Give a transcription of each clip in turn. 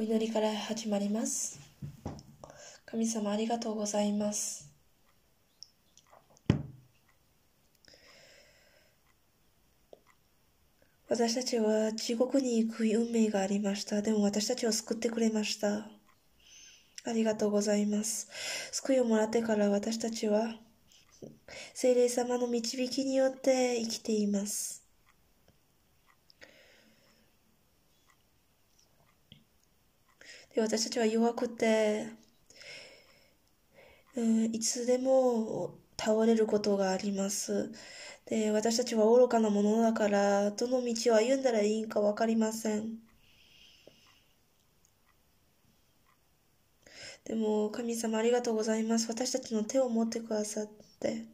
お祈りから始まります。神様ありがとうございます。私たちは地獄に行く運命がありました。でも私たちを救ってくれました。ありがとうございます。救いをもらってから私たちは聖霊様の導きによって生きています。で私たちは弱くて、うん、いつでも倒れることがあります。で私たちは愚かなものだから、どの道を歩んだらいいかわかりません。でも、神様ありがとうございます。私たちの手を持ってくださって。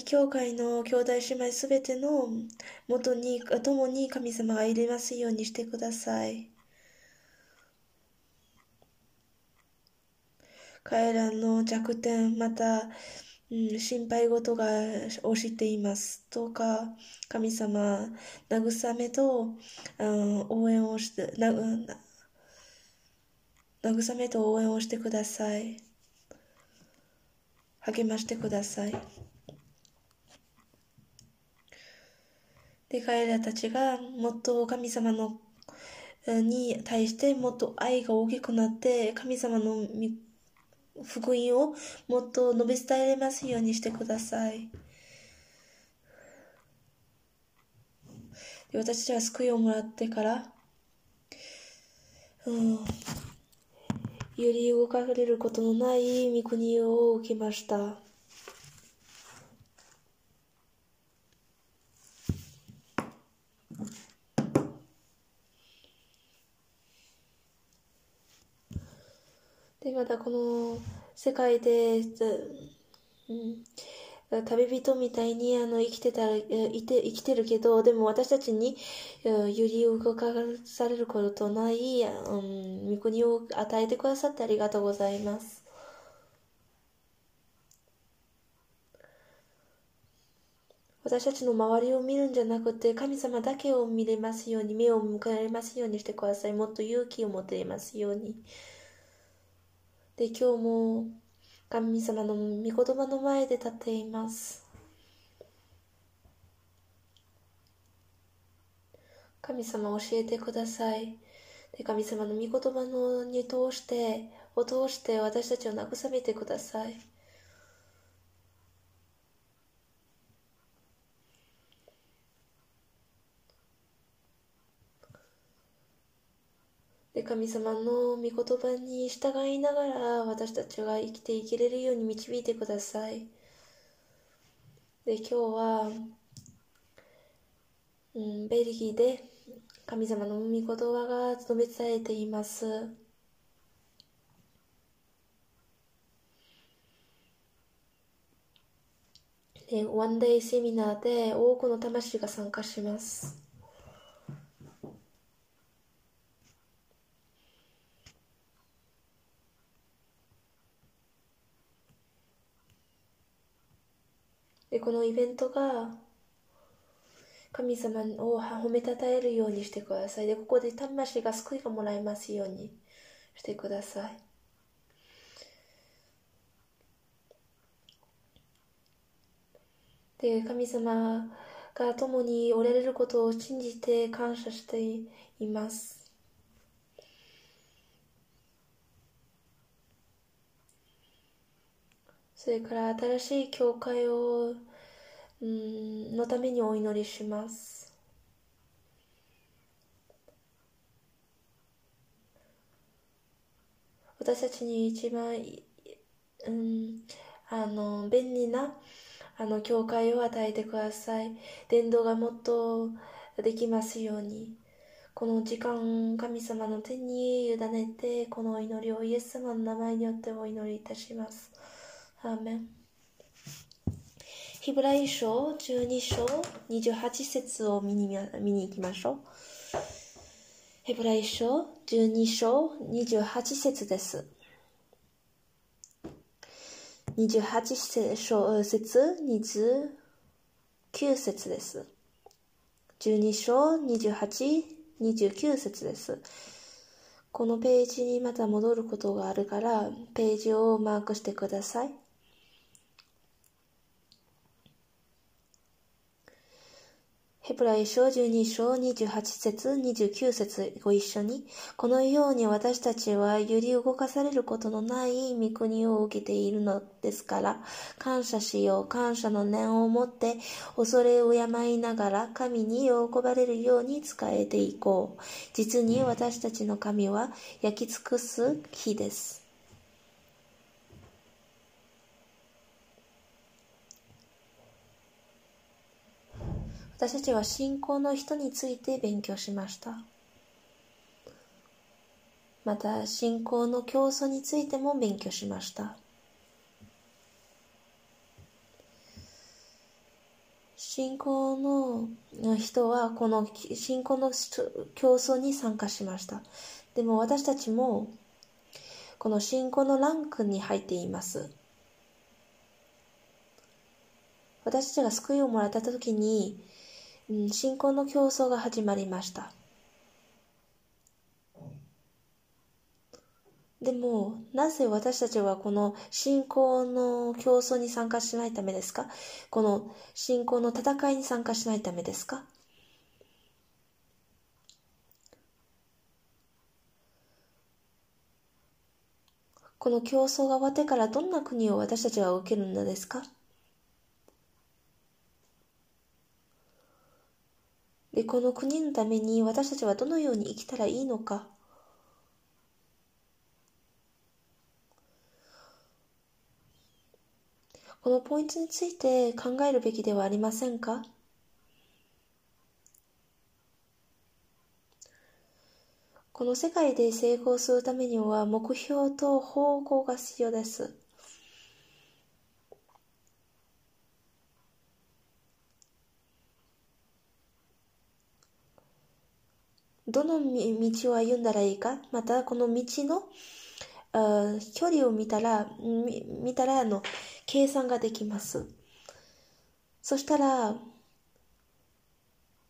リ教会の兄弟姉妹すべての元に、共に神様が入れますようにしてください。彼らの弱点、また、うん、心配事が押しています。どうか、神様、慰めと、うん、応援をして、な、な慰めと応援をしてください。励ましてください。で、彼らたちがもっと神様のに対してもっと愛が大きくなって、神様の福音をもっと述べ伝えれますようにしてください。私たちは救いをもらってから、うん、より動かれることのない御国を受けました。で、またこの世界で、うん、旅人みたいにあの生きてたらいて生きてるけど、でも私たちにより動かされることない、うん、御国を与えてくださってありがとうございます。私たちの周りを見るんじゃなくて、神様だけを見れますように、目を向かれますようにしてください。もっと勇気を持てれますように。で、今日も神様の御言葉の前で立っています。神様教えてください。で、神様の御言葉のに通して、を通して私たちを慰めてください。神様の御言葉に従いながら私たちが生きていけれるように導いてください。で今日は、うん、ベルギーで神様の御言葉が述べ伝えています。でワンデイセミナーで多くの魂が参加します。このイベントが、神様を褒めたたえるようにしてください。で、ここで魂が救いがもらえますようにしてください。で、神様が共におられることを信じて感謝しています。それから新しい教会を、のためにお祈りします。私たちに一番、うん、あの、便利な、あの、教会を与えてください。伝道がもっとできますように。この時間、神様の手に委ねて、この祈りをイエス様の名前によってお祈りいたします。アーメン。ヒブライ書12章28節を見に見に行きましょう。ヘブライ書12章28節です。28節、29節です。12章28、29節です。このページにまた戻ることがあるから、ページをマークしてください。ヘブライ書12章28節29節ご一緒に、このように私たちは揺り動かされることのない御国を受けているのですから、感謝しよう、感謝の念を持って、恐れを敬いながら神に喜ばれるように仕えていこう。実に私たちの神は焼き尽くす木です。私たちは信仰の人について勉強しました。また、信仰の競争についても勉強しました。信仰の人はこの信仰の競争に参加しました。でも私たちもこの信仰のランクに入っています。私たちが救いをもらった時に、信仰の競争が始まりました。でも、なぜ私たちはこの信仰の競争に参加しないためですか？この信仰の戦いに参加しないためですか？この競争が終わってからどんな国を私たちは受けるのですか？この国のために私たちはどのように生きたらいいのか。このポイントについて考えるべきではありませんか？この世界で成功するためには目標と方向が必要です。どの道を歩んだらいいか、またこの道の距離を見たら、見たらあの計算ができます。そしたら、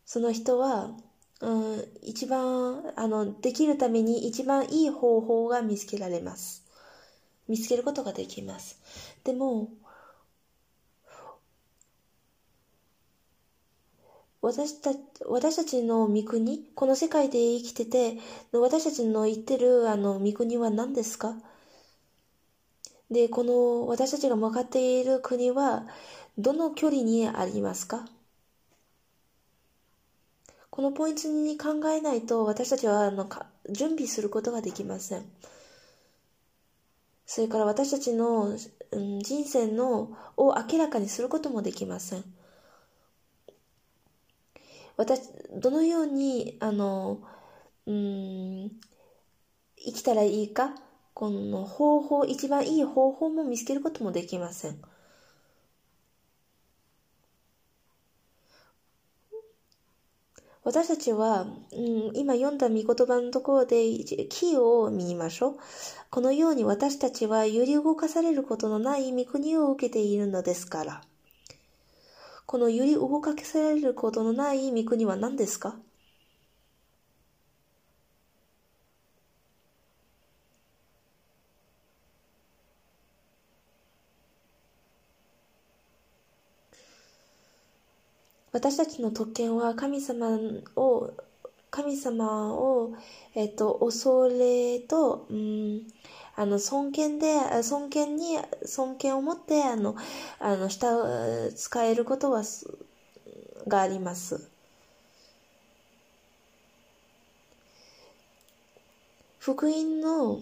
その人は、うん、一番、あの、できるために一番いい方法が見つけられます。見つけることができます。でも、私た私たちの御国、この世界で生きてて、私たちの言ってるあの御国は何ですか？で、この私たちが向かっている国はどの距離にありますか？このポイントに考えないと私たちはあの準備することができません。それから私たちの、うん、人生のを明らかにすることもできません。私、どのように、あの、うん、生きたらいいか、この方法、一番いい方法も見つけることもできません。私たちは、うん、今読んだ御言葉のところで、キーを見ましょう。このように私たちは揺り動かされることのない御国を受けているのですから。この揺り動かされることのない御国は何ですか？私たちの特権は神様を神様を、えっと、恐れと、うん、あの、尊敬で、尊敬に、尊敬を持って、あの、あの、下、使えることは、があります。福音の、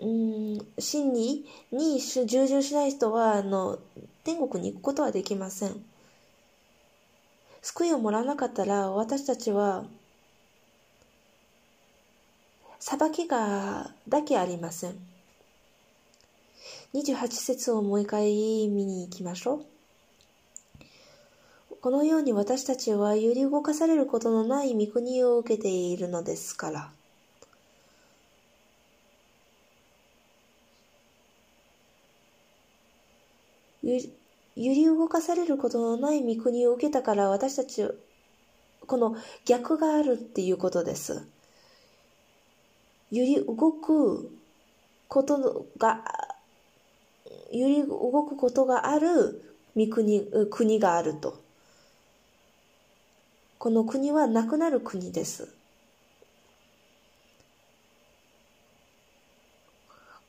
うん、真理に従順しない人は、あの、天国に行くことはできません。救いをもらわなかったら、私たちは、裁きがだけありません。28節をもう一回見に行きましょう。このように私たちは揺り動かされることのない御国を受けているのですから。揺り動かされることのない御国を受けたから私たち、この逆があるっていうことです。揺り動くことが、揺り動くことがある御国、国があると。この国はなくなる国です。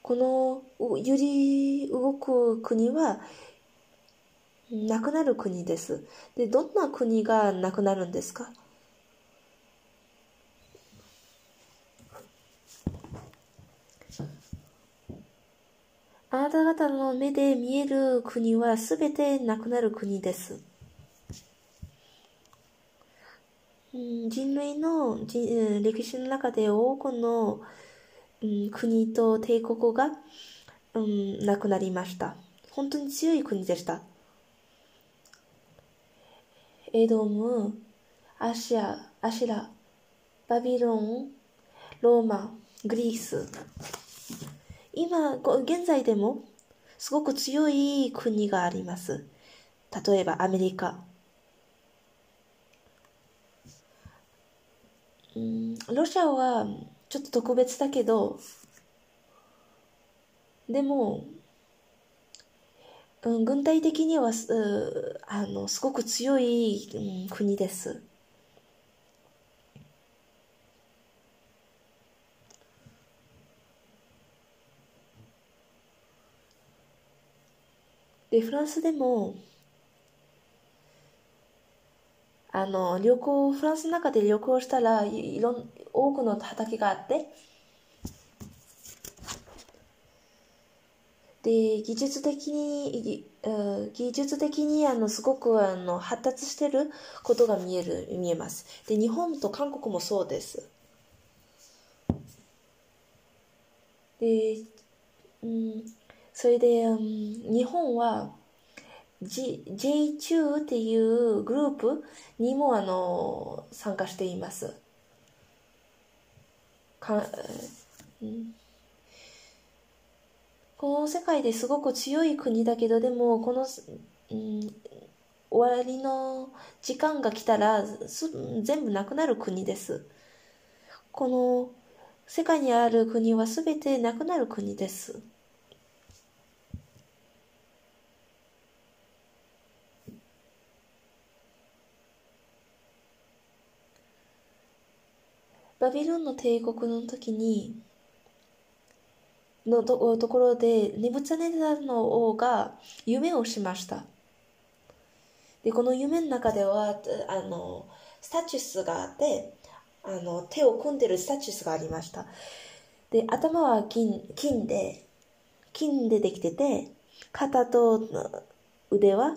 この揺り動く国はなくなる国です。で、どんな国がなくなるんですか？あなた方の目で見える国はすべてなくなる国です。人類の歴史の中で多くの、国と帝国が、うん、なくなりました。本当に強い国でした。エドム、アシア、アシラ、バビロン、ローマ、グリース。今、現在でもすごく強い国があります。例えばアメリカ。うん、ロシアはちょっと特別だけど、でも、うん、軍隊的には、あの、すごく強い、うん、国です。で、フランスでも、あの、旅行、フランスの中で旅行したら、いろん、多くの畑があって、で、技術的に、技術的にあのすごくあの発達してることが見える、見えます。で、日本と韓国もそうです。で、うん、それで、うん、日本は、J、J 中っていうグループにもあの参加しています。かうん、この世界ですごく強い国だけど、でもこの、うん、終わりの時間が来たら全部なくなる国です。この世界にある国はすべてなくなる国です。バビロンの帝国の時に、のところで、ネブチャネザルの王が夢をしました。で、この夢の中では、あの、スタチュスがあって、あの、手を組んでるスタチュスがありました。で、頭は金、金で、金でできてて、肩と腕は、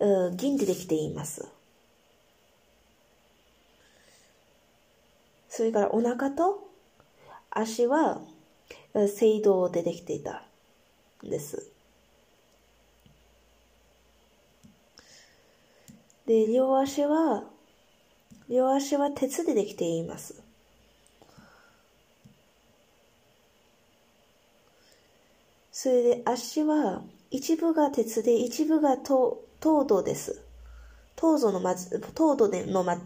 うん銀でできています。それからお腹と足は青銅でできていたんです。で、両足は、両足は鉄でできています。それで足は一部が鉄で一部が糖土です。糖度のまず、糖度でのま、うん、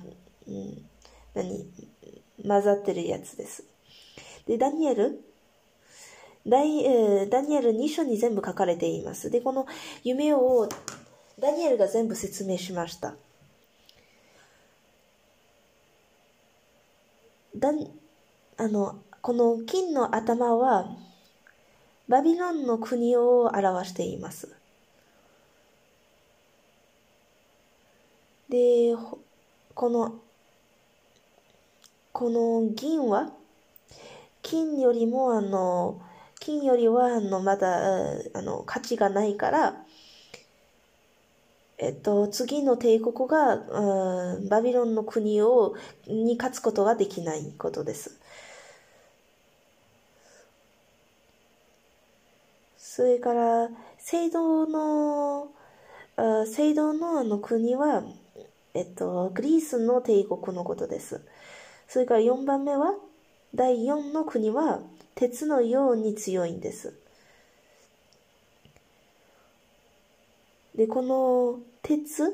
何混ざってるやつです。で、ダニエルダイ、え、ダニエル2章に全部書かれています。で、この夢をダニエルが全部説明しました。だあの、この金の頭はバビロンの国を表しています。で、このこの銀は、金よりもあの、金よりはあの、まだ、あの、価値がないから、えっと、次の帝国が、うん、バビロンの国を、に勝つことができないことです。それから、聖堂の、聖堂のあの国は、えっと、グリースの帝国のことです。それから4番目は、第4の国は鉄のように強いんです。で、この鉄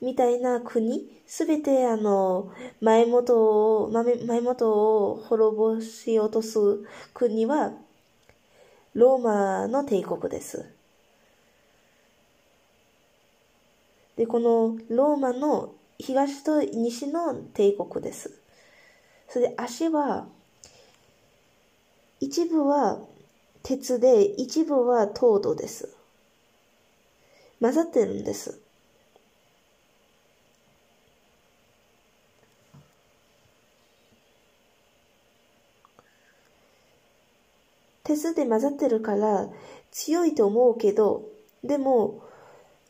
みたいな国、すべてあの、前元を、前元を滅ぼし落とす国は、ローマの帝国です。で、このローマの東と西の帝国です。それで足は、一部は鉄で、一部は糖度です。混ざってるんです。鉄で混ざってるから強いと思うけど、でも、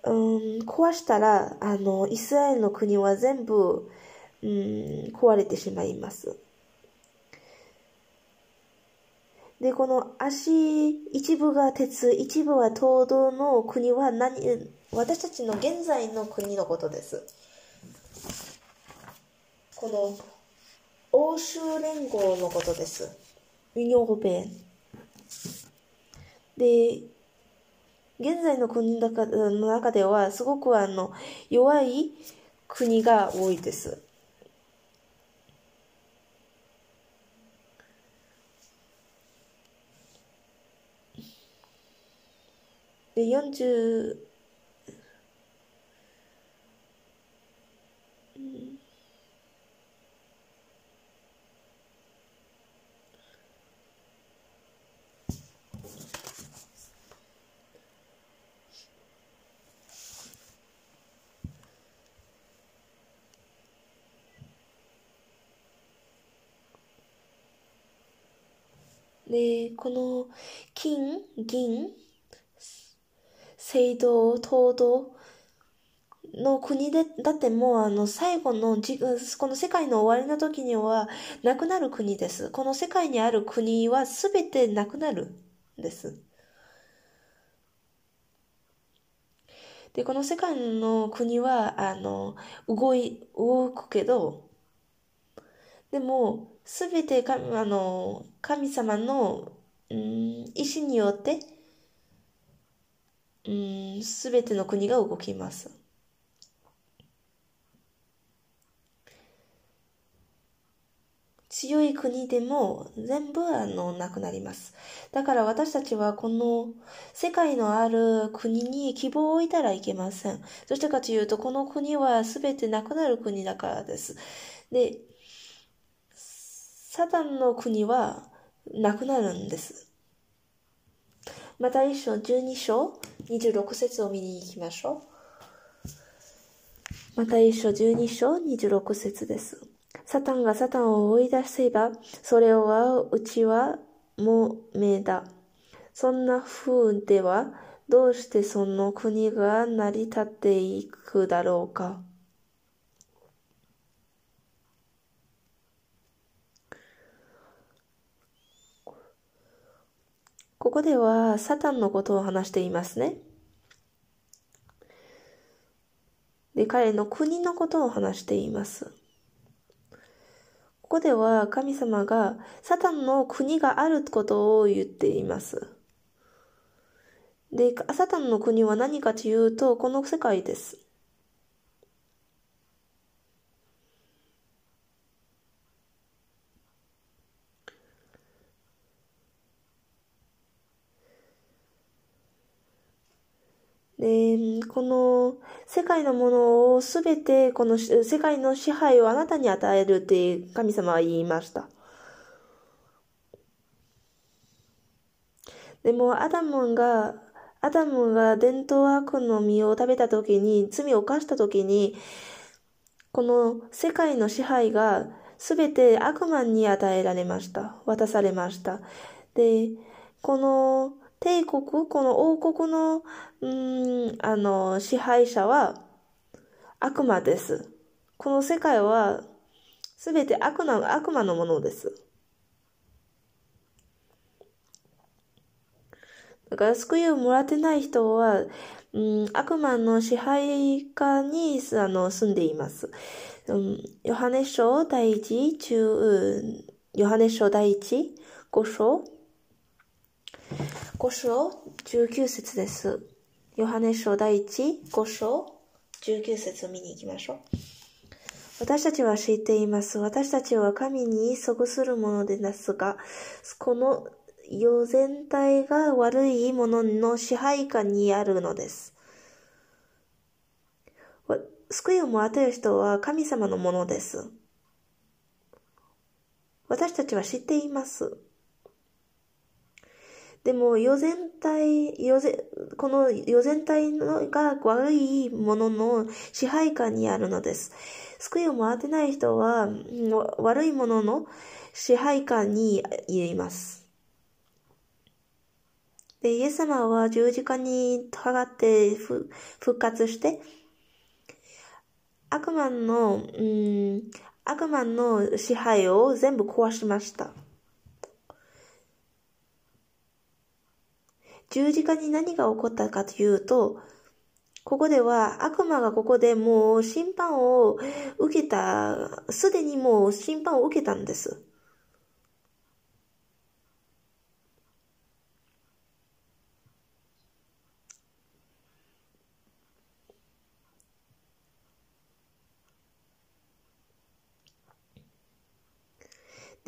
うん、壊したら、あの、イスラエルの国は全部、うん、壊れてしまいます。で、この足、一部が鉄、一部は東道の国は何、私たちの現在の国のことです。この欧州連合のことです。ユニオーペン。で、現在の国の中ではすごくあの弱い国が多いです。で、40、うん。で、この金、銀、青銅、東銅の国で、だってもうあの最後の、この世界の終わりの時にはなくなる国です。この世界にある国はすべてなくなるんです。で、この世界の国は、あの、動い、動くけど、でも、すべてあの神様の、うん、意志によって、す、べ、ての国が動きます。強い国でも全部あのなくなります。だから私たちはこの世界のある国に希望を置いたらいけません。どうしてかというと、この国は全てなくなる国だからです。で、サタンの国はなくなるんです。また一章12章26節を見に行きましょう。また一緒12章26節です。サタンがサタンを追い出せば、それはうちはもめだ。そんな風では、どうしてその国が成り立っていくだろうか。ここではサタンのことを話していますね。で、彼の国のことを話しています。ここでは神様がサタンの国があることを言っています。で、サタンの国は何かというと、この世界です。で、この世界のものをすべてこの世界の支配をあなたに与えるって神様は言いました。でもアダムが、アダムが伝統悪の実を食べた時に、罪を犯した時に、この世界の支配がすべて悪魔に与えられました。渡されました。で、この帝国、この王国の、うん、あの、支配者は悪魔です。この世界はすべて悪な、悪魔のものです。だから救いをもらってない人は、うん、悪魔の支配下にあの住んでいます。うん、ヨハネ書第一、中、ヨハネ書第一、五章5章19節です。ヨハネ書第1、5章、19節を見に行きましょう。私たちは知っています。私たちは神に即するものですが、この世全体が悪いものの支配下にあるのです。救いをもらってる人は神様のものです。私たちは知っています。でも、世全体、世ぜこの世全体のが悪いものの支配下にあるのです。救いをもらってない人は、悪いものの支配下にいます。で、イエス様は十字架にかかって復活して、悪魔の、うん、悪魔の支配を全部壊しました。十字架に何が起こったかというと、ここでは悪魔がここでもう審判を受けた、すでにもう審判を受けたんです。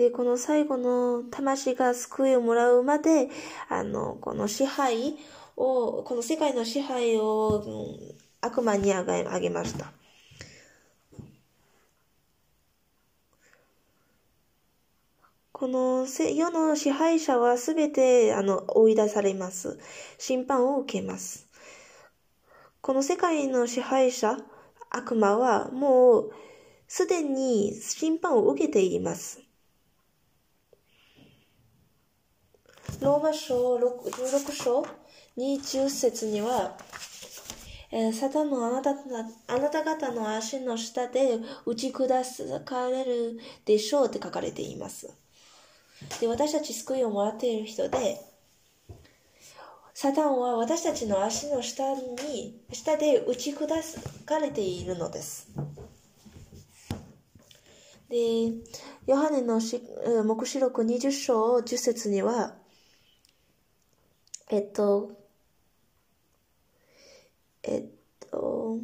で、この最後の魂が救いをもらうまで、あの、この支配を、この世界の支配を、悪魔にあげました。この世の支配者はすべてあの追い出されます。審判を受けます。この世界の支配者、悪魔はもうすでに審判を受けています。ローマ書16章20節には、えー、サタンのあなたあなた方の足の下で打ち砕かれるでしょうって書かれています。で、私たち救いをもらっている人で、サタンは私たちの足の下に、下で打ち砕かれているのです。で、ヨハネの目視録20章10節には、えっと、えっと、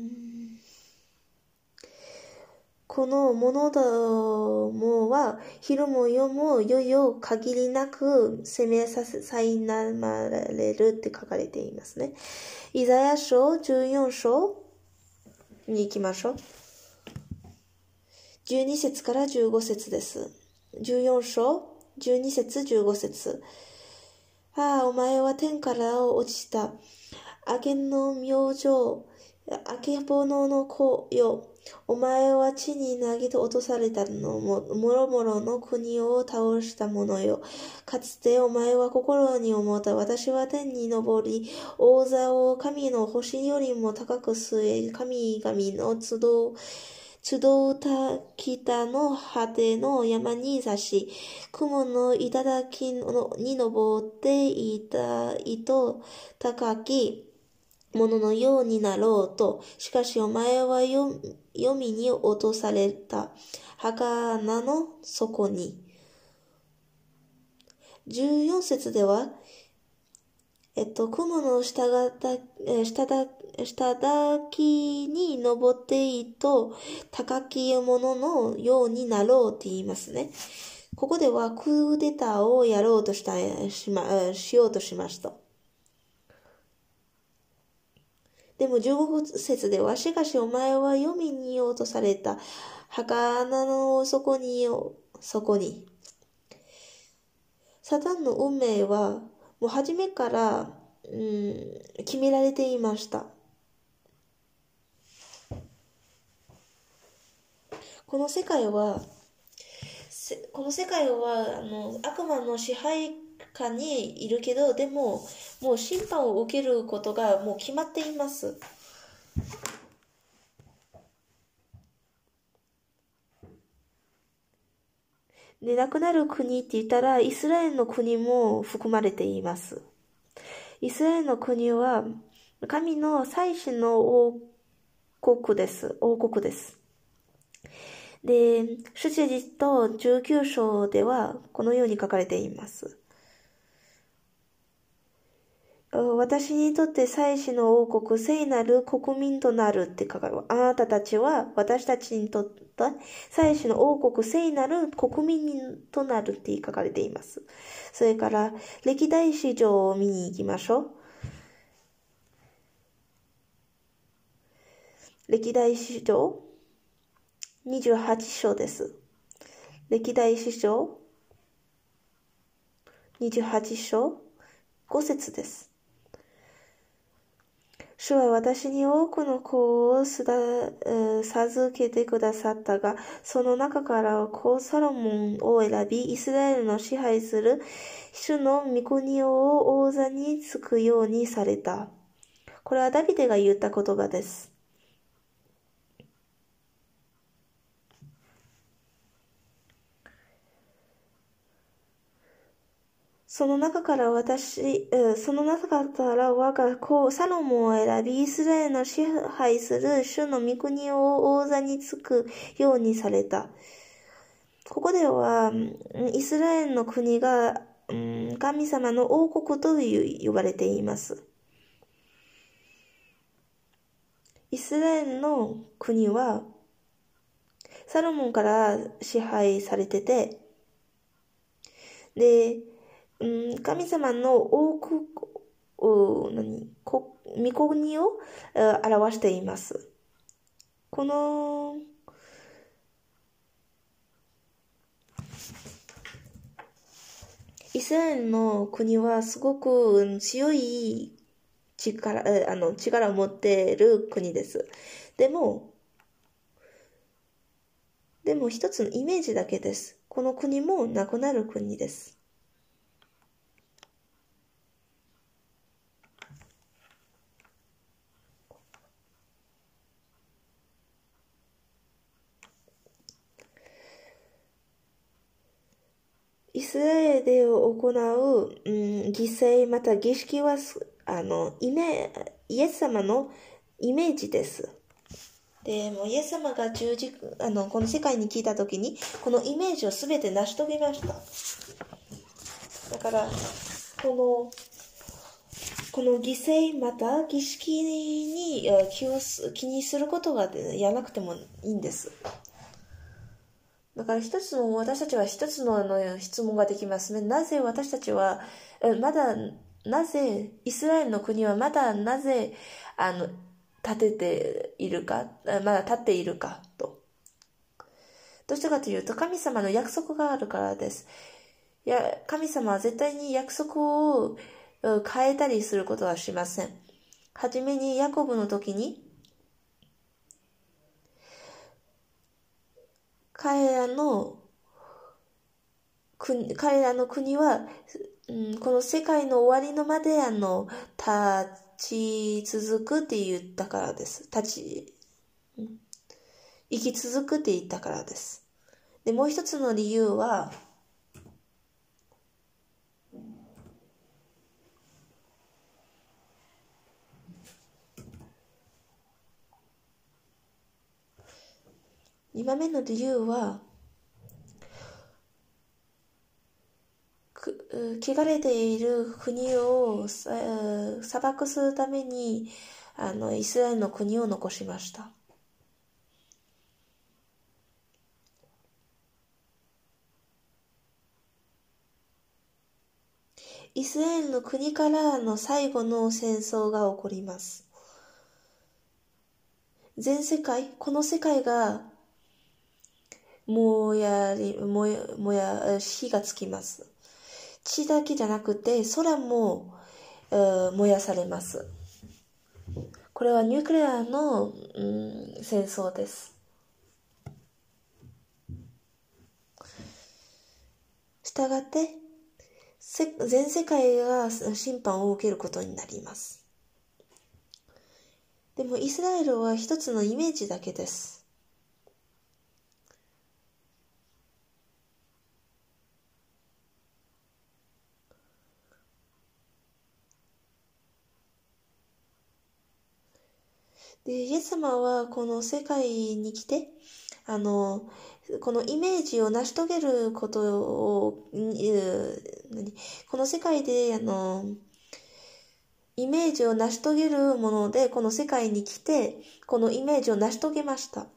このものどもは、昼も夜も夜々限りなく責めさせ、さいなまれるって書かれていますね。イザヤ書14章に行きましょう。12節から15節です。14章、12節、15節。ああ、お前は天から落ちた。明けの明星、明けぼのの子よ。お前は地に投げ落とされたのも、もろもろの国を倒した者よ。かつてお前は心に思った。私は天に昇り、王座を神の星よりも高く据え、神々の集う、集うた北の果ての山に刺し、雲の頂に登っていた糸高きもののようになろうと、しかしお前は読みに落とされた墓穴の底に。14節では、えっと、雲の下がた、下だ、下だきに登っていと、高きもののようになろうって言いますね。ここではクーデターをやろうとした、しま、しようとしました。でも15節では、しかしお前は読みに落とされた墓穴の底に、底に。サタンの運命は、もう初めから、うん、決められていました。この世界は、この世界はあの悪魔の支配下にいるけど、でも、もう審判を受けることがもう決まっています。で、亡くなる国って言ったら、イスラエルの国も含まれています。イスラエルの国は、神の祭司の王国です。王国です。で、主事と19章ではこのように書かれています。私にとって祭司の王国、聖なる国民となるって書かれる。あなたたちは私たちにとって祭司の王国、聖なる国民となるって書かれています。それから、歴代史上を見に行きましょう。歴代史上28章です。歴代史上28章5節です。主は私に多くの子を授けてくださったが、その中から子サロモンを選び、イスラエルの支配する主の御国を王座につくようにされた。これはダビデが言った言葉です。その中から私、その中から我が子、サロモンを選び、イスラエルの支配する主の御国を王座につくようにされた。ここでは、イスラエルの国が神様の王国と言われています。イスラエルの国は、サロモンから支配されてて、で、うん、神様の多く、何、こ、御国を表しています。この、イスラエルの国はすごく強い力、あの、力を持っている国です。でも、でも一つのイメージだけです。この国もなくなる国です。イスラエルで行う、うん、犠牲また儀式は、あの、イメ、イエス様のイメージです。で、もイエス様が十字、あの、この世界に来た時に、このイメージをすべて成し遂げました。だから、この、この犠牲また儀式に気を気にすることがやらなくてもいいんです。だから一つの、私たちは一つのあの質問ができますね。なぜ私たちは、まだ、なぜ、イスラエルの国はまだなぜ、あの、立てているか、まだ立っているか、と。どうしてかというと、神様の約束があるからです。いや、神様は絶対に約束を変えたりすることはしません。はじめにヤコブの時に、彼らの国、彼らの国は、うん、この世界の終わりのまであの、立ち続くって言ったからです。立ち、うん、生き続くって言ったからです。で、もう一つの理由は、2番目の理由は、汚れている国を砂漠するために、あの、イスラエルの国を残しました。イスラエルの国からの最後の戦争が起こります。全世界、この世界がもやり、もや、もや、火がつきます。地だけじゃなくて、空も、燃やされます。これはニュークレアの、うん、戦争です。したがって、全世界が審判を受けることになります。でもイスラエルは一つのイメージだけです。で、イエス様はこの世界に来て、あの、このイメージを成し遂げることを、この世界で、あの、イメージを成し遂げるもので、この世界に来て、このイメージを成し遂げました。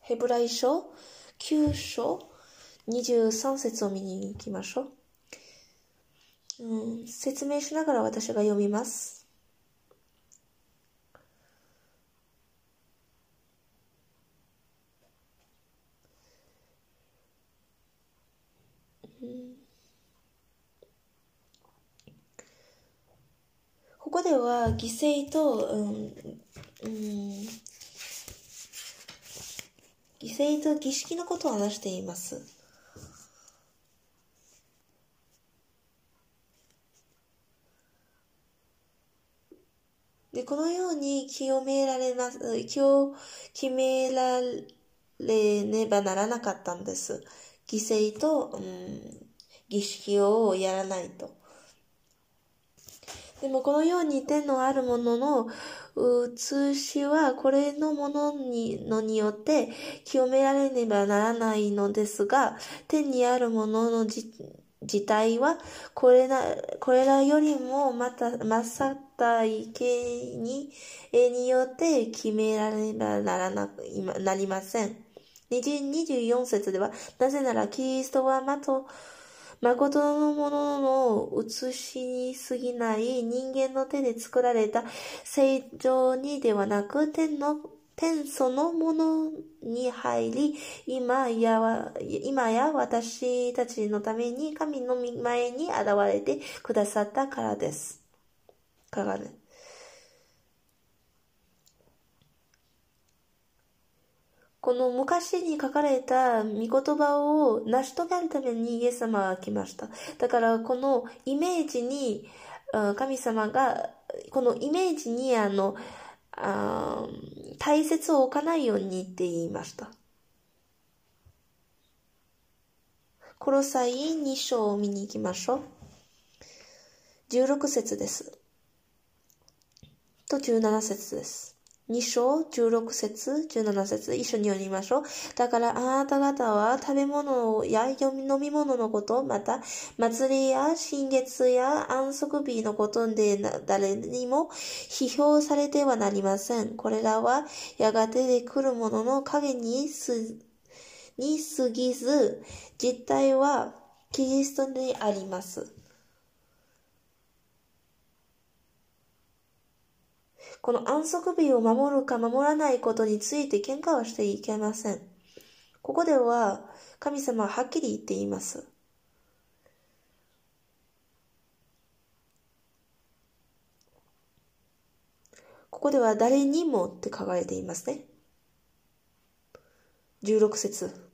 ヘブライ書？9章？23節を見に行きましょう。うん、説明しながら私が読みます。ここでは犠牲と、うん、うん、犠牲と儀式のことを話しています。このように清められます、気を決められねばならなかったんです。犠牲と、うん、儀式をやらないと。でもこのように天のあるものの写しはこれのものにのによって清められねばならないのですが、天にあるものの自体はこれらこれらよりもまた、まさた意見にによって決められねばならななりません。24節では、なぜならキリストはまと、誠のものの写しに過ぎない人間の手で作られた正常にではなく、天の天そのものに入り、今や、今や私たちのために神の前に現れてくださったからです。からね。この昔に書かれた御言葉を成し遂げるためにイエス様は来ました。だからこのイメージに神様が、このイメージにあの、あ大切を置かないようにって言いました。コロサイ2章を見に行きましょう。16節です。と17節です。2章16節17節一緒に読みましょう。だからあなた方は食べ物や飲み物のこと、また祭りや新月や安息日のことで誰にも批評されてはなりません。これらはやがてで来るものの影にすに過ぎず、実態はキリストにあります。この安息日を守るか守らないことについて喧嘩はしていけません。ここでは神様ははっきり言っています。ここでは誰にもって書かれていますね。16節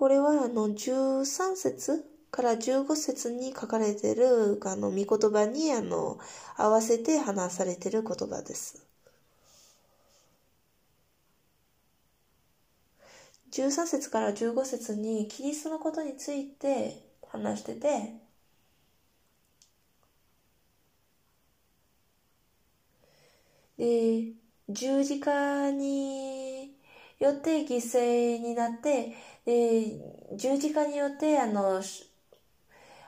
これはあの13節から15節に書かれているあの御言葉にあの合わせて話されている言葉です。13節から15節にキリストのことについて話してて、で、十字架によって犠牲になって、で、十字架によって、あの、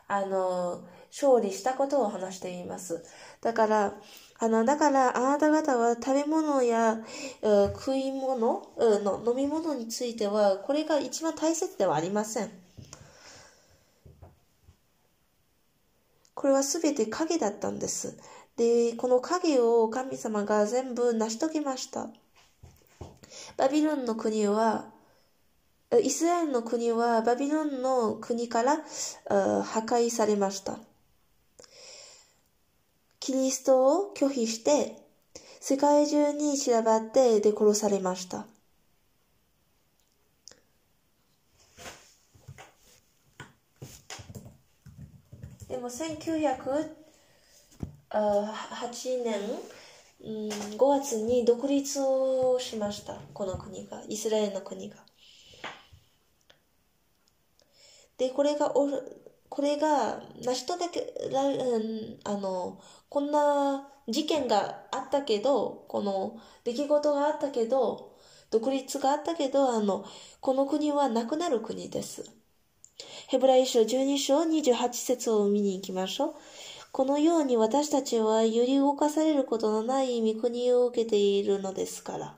あの、勝利したことを話しています。だから、あの、だから、あなた方は食べ物や、食い物の飲み物については、これが一番大切ではありません。これはすべて影だったんです。で、この影を神様が全部成し遂げました。バビロンの国は、イスラエルの国はバビロンの国から破壊されました。キリストを拒否して、世界中に散らばってで殺されました。でも1908年5月に独立をしました。この国が、イスラエルの国が。で、これがお、これが成し遂げられ、うんあの、こんな事件があったけど、この出来事があったけど、独立があったけど、あの、この国はなくなる国です。ヘブライ書12章28節を見に行きましょう。このように私たちは揺り動かされることのない御国を受けているのですから。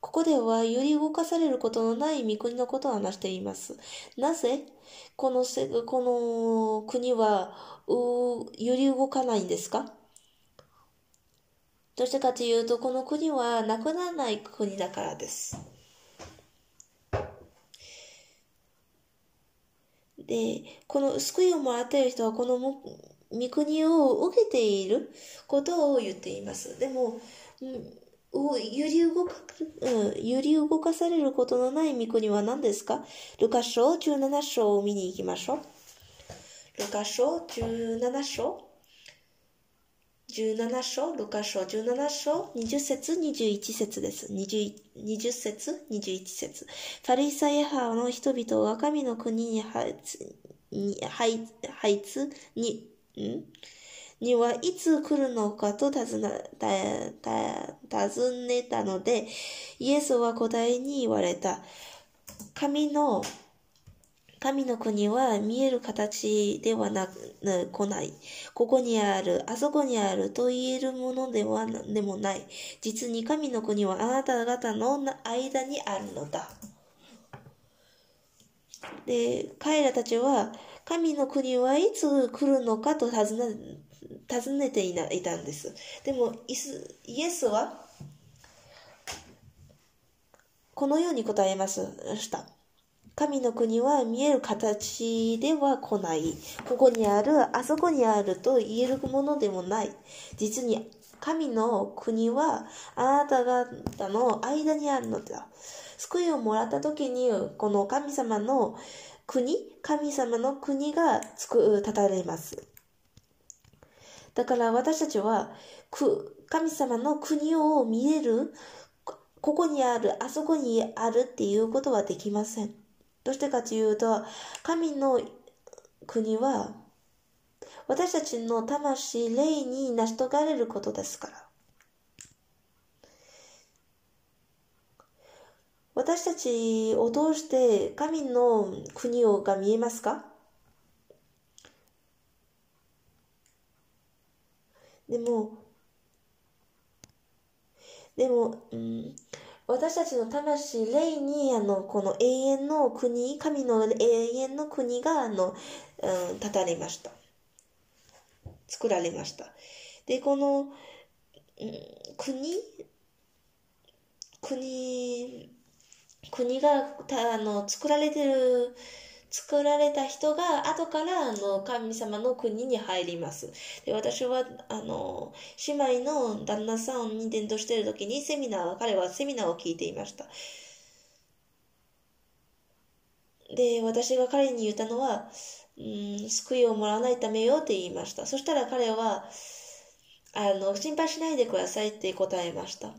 ここでは揺り動かされることのない御国のことを話しています。なぜ？このせこの国は揺り動かないんですか？どうしてかというと、この国はなくならない国だからです。で、この救いをもらっている人は、この御国を受けていることを言っています。でも、揺り動か、うん、揺り動かされることのない御国は何ですか？ルカ書17章を見に行きましょう。ルカ書17章17章、ルカ書17章、20節、21節です。20, 20節、21節。パリサイ派の人々が神の国に入つに、ん？にはいつ来るのかと尋ねたので、イエスは答えに言われた。神の神の国は見える形ではなく、来ない。ここにある、あそこにあると言えるものではでもない。実に神の国はあなた方の間にあるのだ。で、彼らたちは、神の国はいつ来るのかと尋ね、尋ねていないたんです。でも、イエスは、このように答えました。神の国は見える形では来ない。ここにある、あそこにあると言えるものでもない。実に、神の国はあなた方の間にあるのだ。救いをもらった時に、この神様の国、神様の国がつく、立たれます。だから私たちは、神様の国を見える、ここにある、あそこにあるっていうことはできません。どうしてかというと、神の国は、私たちの魂、霊に成し遂がれることですから。私たちを通して神の国をが見えますか？でも、でも、うん、私たちの魂、霊に、あの、この永遠の国、神の永遠の国が、あの、うん、立たれました。作られました。で、この、うん、国、国、国が、た、あの、作られてる、作られた人が後からあの神様の国に入ります。で私はあの姉妹の旦那さんに伝道している時にセミナー、彼はセミナーを聞いていました。で、私が彼に言ったのは、うん、救いをもらわないためよって言いました。そしたら彼は、あの、心配しないでくださいって答えました。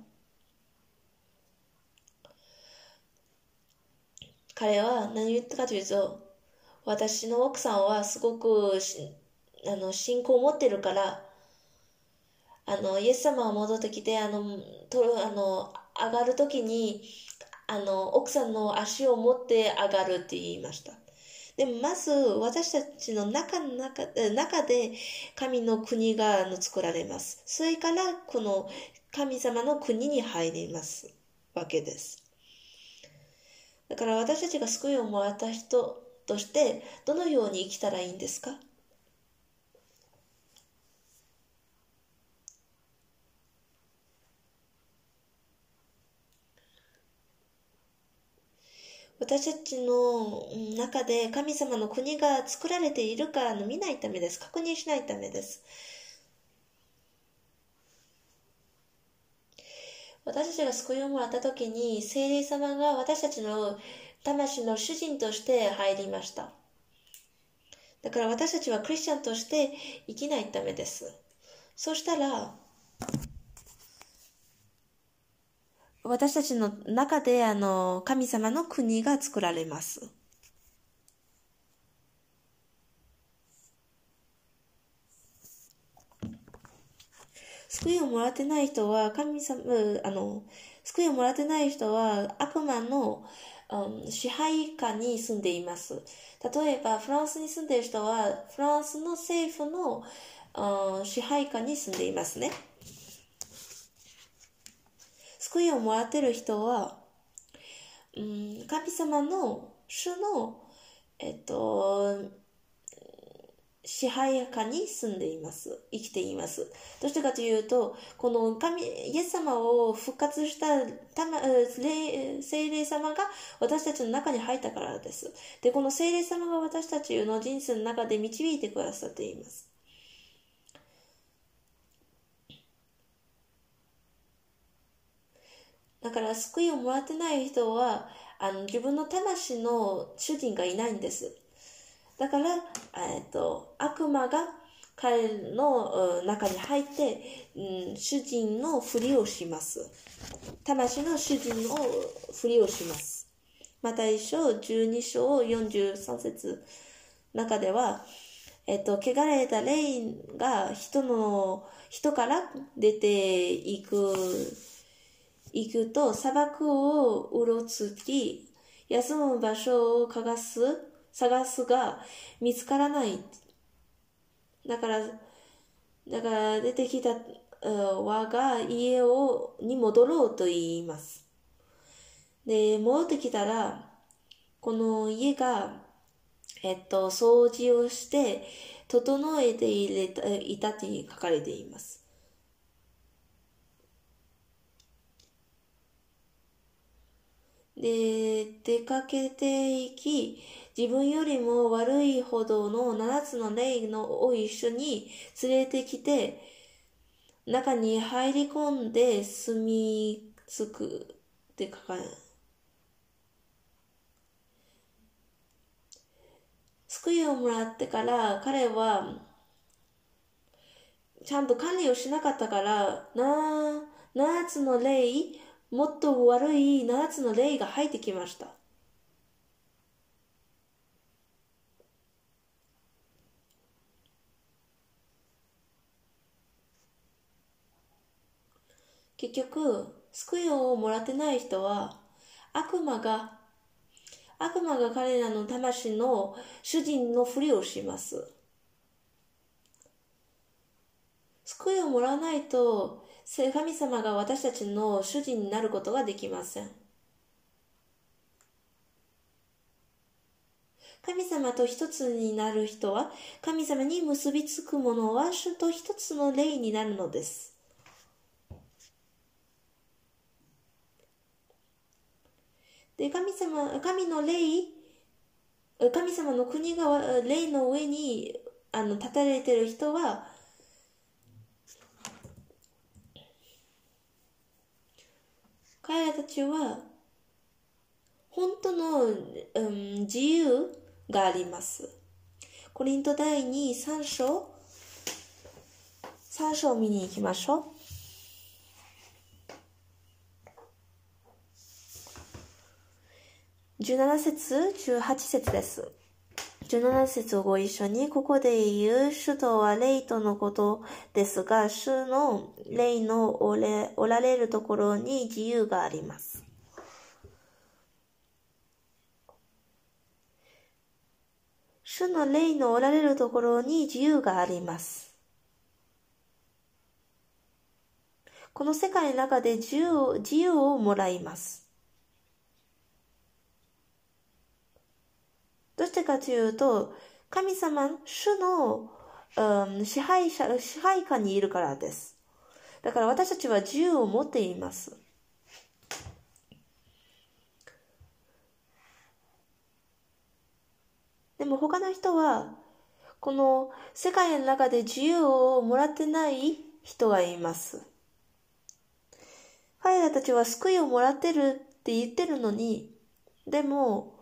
彼は何言ったかというと、私の奥さんはすごくあの信仰を持ってるから、あの、イエス様が戻ってきて、あの、とあの上がるときに、あの、奥さんの足を持って上がるって言いました。でもまず私たちの中の中中で神の国が作られます。それからこの神様の国に入りますわけです。だから私たちが救いをもらった人としてどのように生きたらいいんですか？私たちの中で神様の国が作られているかの見ないためです。確認しないためです。私たちが救いをもらった時に、聖霊様が私たちの魂の主人として入りました。だから私たちはクリスチャンとして生きないためです。そうしたら、私たちの中であの神様の国が作られます。救いをもらってない人は、神様、あの、救いをもらってない人は悪魔の、支配下に住んでいます。例えば、フランスに住んでいる人は、フランスの政府の、支配下に住んでいますね。救いをもらってる人は、うん、神様の主の、えっと、支配下に住んでいます。生きています。どうしてかというと、この神、イエス様を復活したたま、聖霊様が私たちの中に入ったからです。で、この聖霊様が私たちの人生の中で導いてくださっています。だから救いをもらってない人は、あの自分の魂の主人がいないんです。だから、えっと、悪魔が彼の中に入って、うん、主人のふりをします。魂の主人のふりをします。また一章12章43節中では、えっと、汚れた霊が人の、人から出ていく、行くと砂漠をうろつき、休む場所を探す探すが見つからない。だから、だから出てきた我が家をに戻ろうと言います。で、戻ってきたら、この家が、えっと、掃除をして、整えていたいたと書かれています。で、出かけていき、自分よりも悪いほどの七つの霊のを一緒に連れてきて、中に入り込んで住み着くって書かれる。救いをもらってから彼はちゃんと管理をしなかったから、な、七つの霊もっと悪い7つの霊が入ってきました。結局、救いをもらってない人は、悪魔が、悪魔が彼らの魂の主人のふりをします。救いをもらわないと、神様が私たちの主人になることができません。神様と一つになる人は、神様に結びつく者は主と一つの霊になるのです。で、神様、神の霊、神様の国が霊の上にあの立たれてる人は、彼らたちは本当の、うん、自由があります。コリント第2、3章、3章を見に行きましょう。17節、18節です。17節をご一緒に、ここで言う主とは霊とのことですが、主の霊のおれおられるところに自由があります。主の霊のおられるところに自由があります。この世界の中で自由を自由をもらいます。どうしてかというと、神様、主の、うん、支配者、支配下にいるからです。だから私たちは自由を持っています。でも他の人は、この世界の中で自由をもらってない人がいます。彼らたちは救いをもらってるって言ってるのに、でも、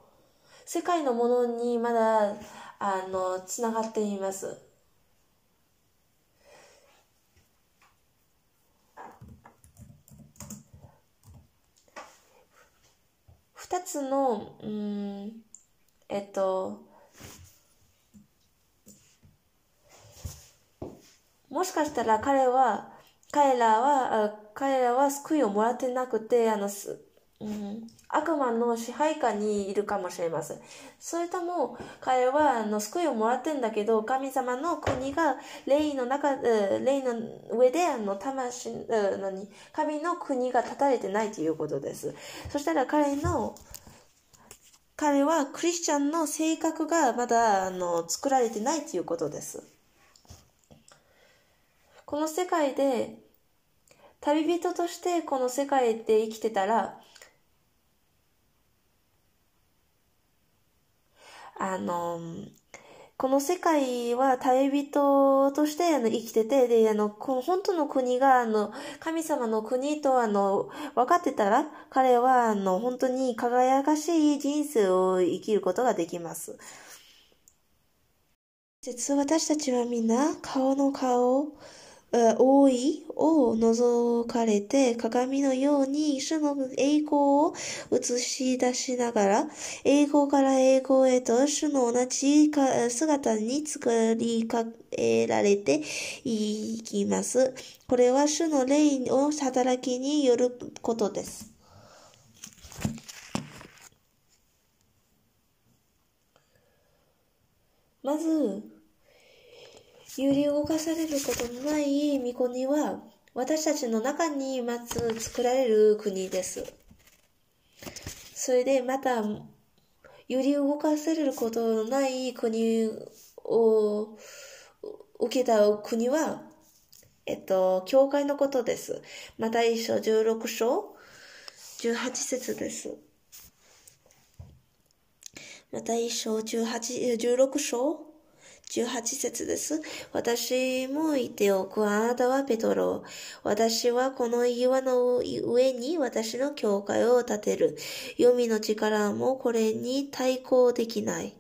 世界のものにまだ、あの、つながっています。二つの、うん、えっと、もしかしたら彼は彼らは、彼らは救いをもらってなくて、あの、すうん、悪魔の支配下にいるかもしれません。それとも、彼はあの救いをもらってんだけど、神様の国が霊の中、霊の上で、あの、魂、何神の国が立たれてないということです。そしたら彼の、彼はクリスチャンの性格がまだ、あの、作られてないということです。この世界で、旅人としてこの世界で生きてたら、あの、この世界は旅人としてあの生きてて、で、あの、この本当の国が、あの、神様の国と、あの、分かってたら、彼は、あの、本当に輝かしい人生を生きることができます。実は私たちはみんな、顔の顔、え覆いを覗かれて鏡のように主の栄光を映し出しながら、栄光から栄光へと主の同じ姿に作りかえられていきます。これは主の霊の働きによることです。まず、揺り動かされることのない御国は、私たちの中にまず作られる国です。それでまた、揺り動かされることのない国を受けた国は、えっと、教会のことです。また一章16章18節です。また一章18 16章18節です。私もいておく。あなたはペトロ。私はこの岩の上に私の教会を建てる。黄泉の力もこれに対抗できない。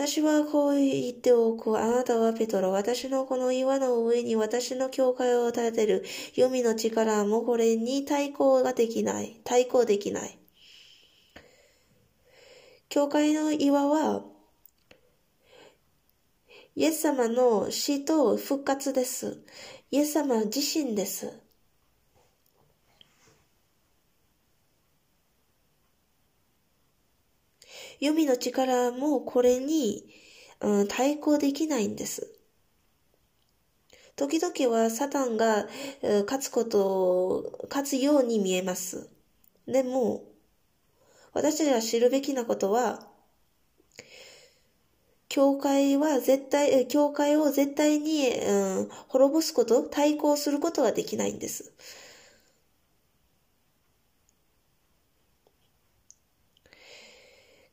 私はこう言っておく。あなたはペトロ。私のこの岩の上に私の教会を建てる。読みの力もこれに対抗ができない。対抗できない。教会の岩は、イエス様の死と復活です。イエス様自身です。読みの力もこれに、うん、対抗できないんです。時々はサタンが、勝つこと、勝つように見えます。でも、私たちが知るべきなことは、教会は絶対、教会を絶対に、うん、滅ぼすこと、対抗することができないんです。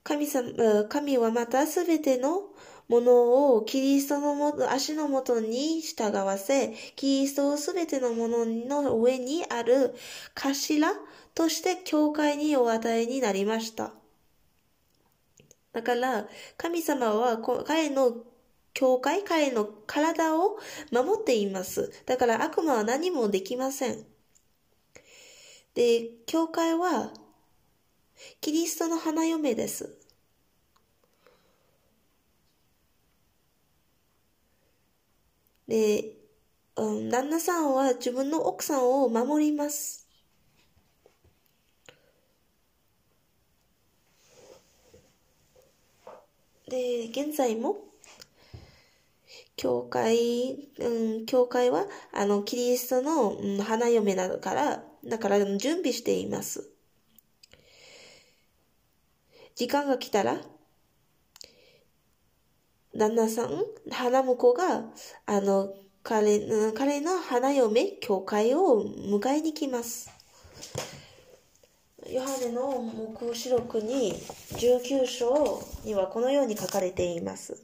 神様、神はまたすべてのものをキリストのも足のもとに従わせ、キリストをすべてのものの上にある頭として教会にお与えになりました。だから、神様は彼の教会、彼の体を守っています。だから悪魔は何もできません。で、教会はキリストの花嫁です。で、うん、旦那さんは自分の奥さんを守ります。で、現在も、教会、うん、教会は、あの、キリストの、うん、花嫁だから、だから準備しています。時間が来たら、旦那さん、花婿が、あの、彼、彼の花嫁、教会を迎えに来ます。ヨハネの黙示録に19章にはこのように書かれています。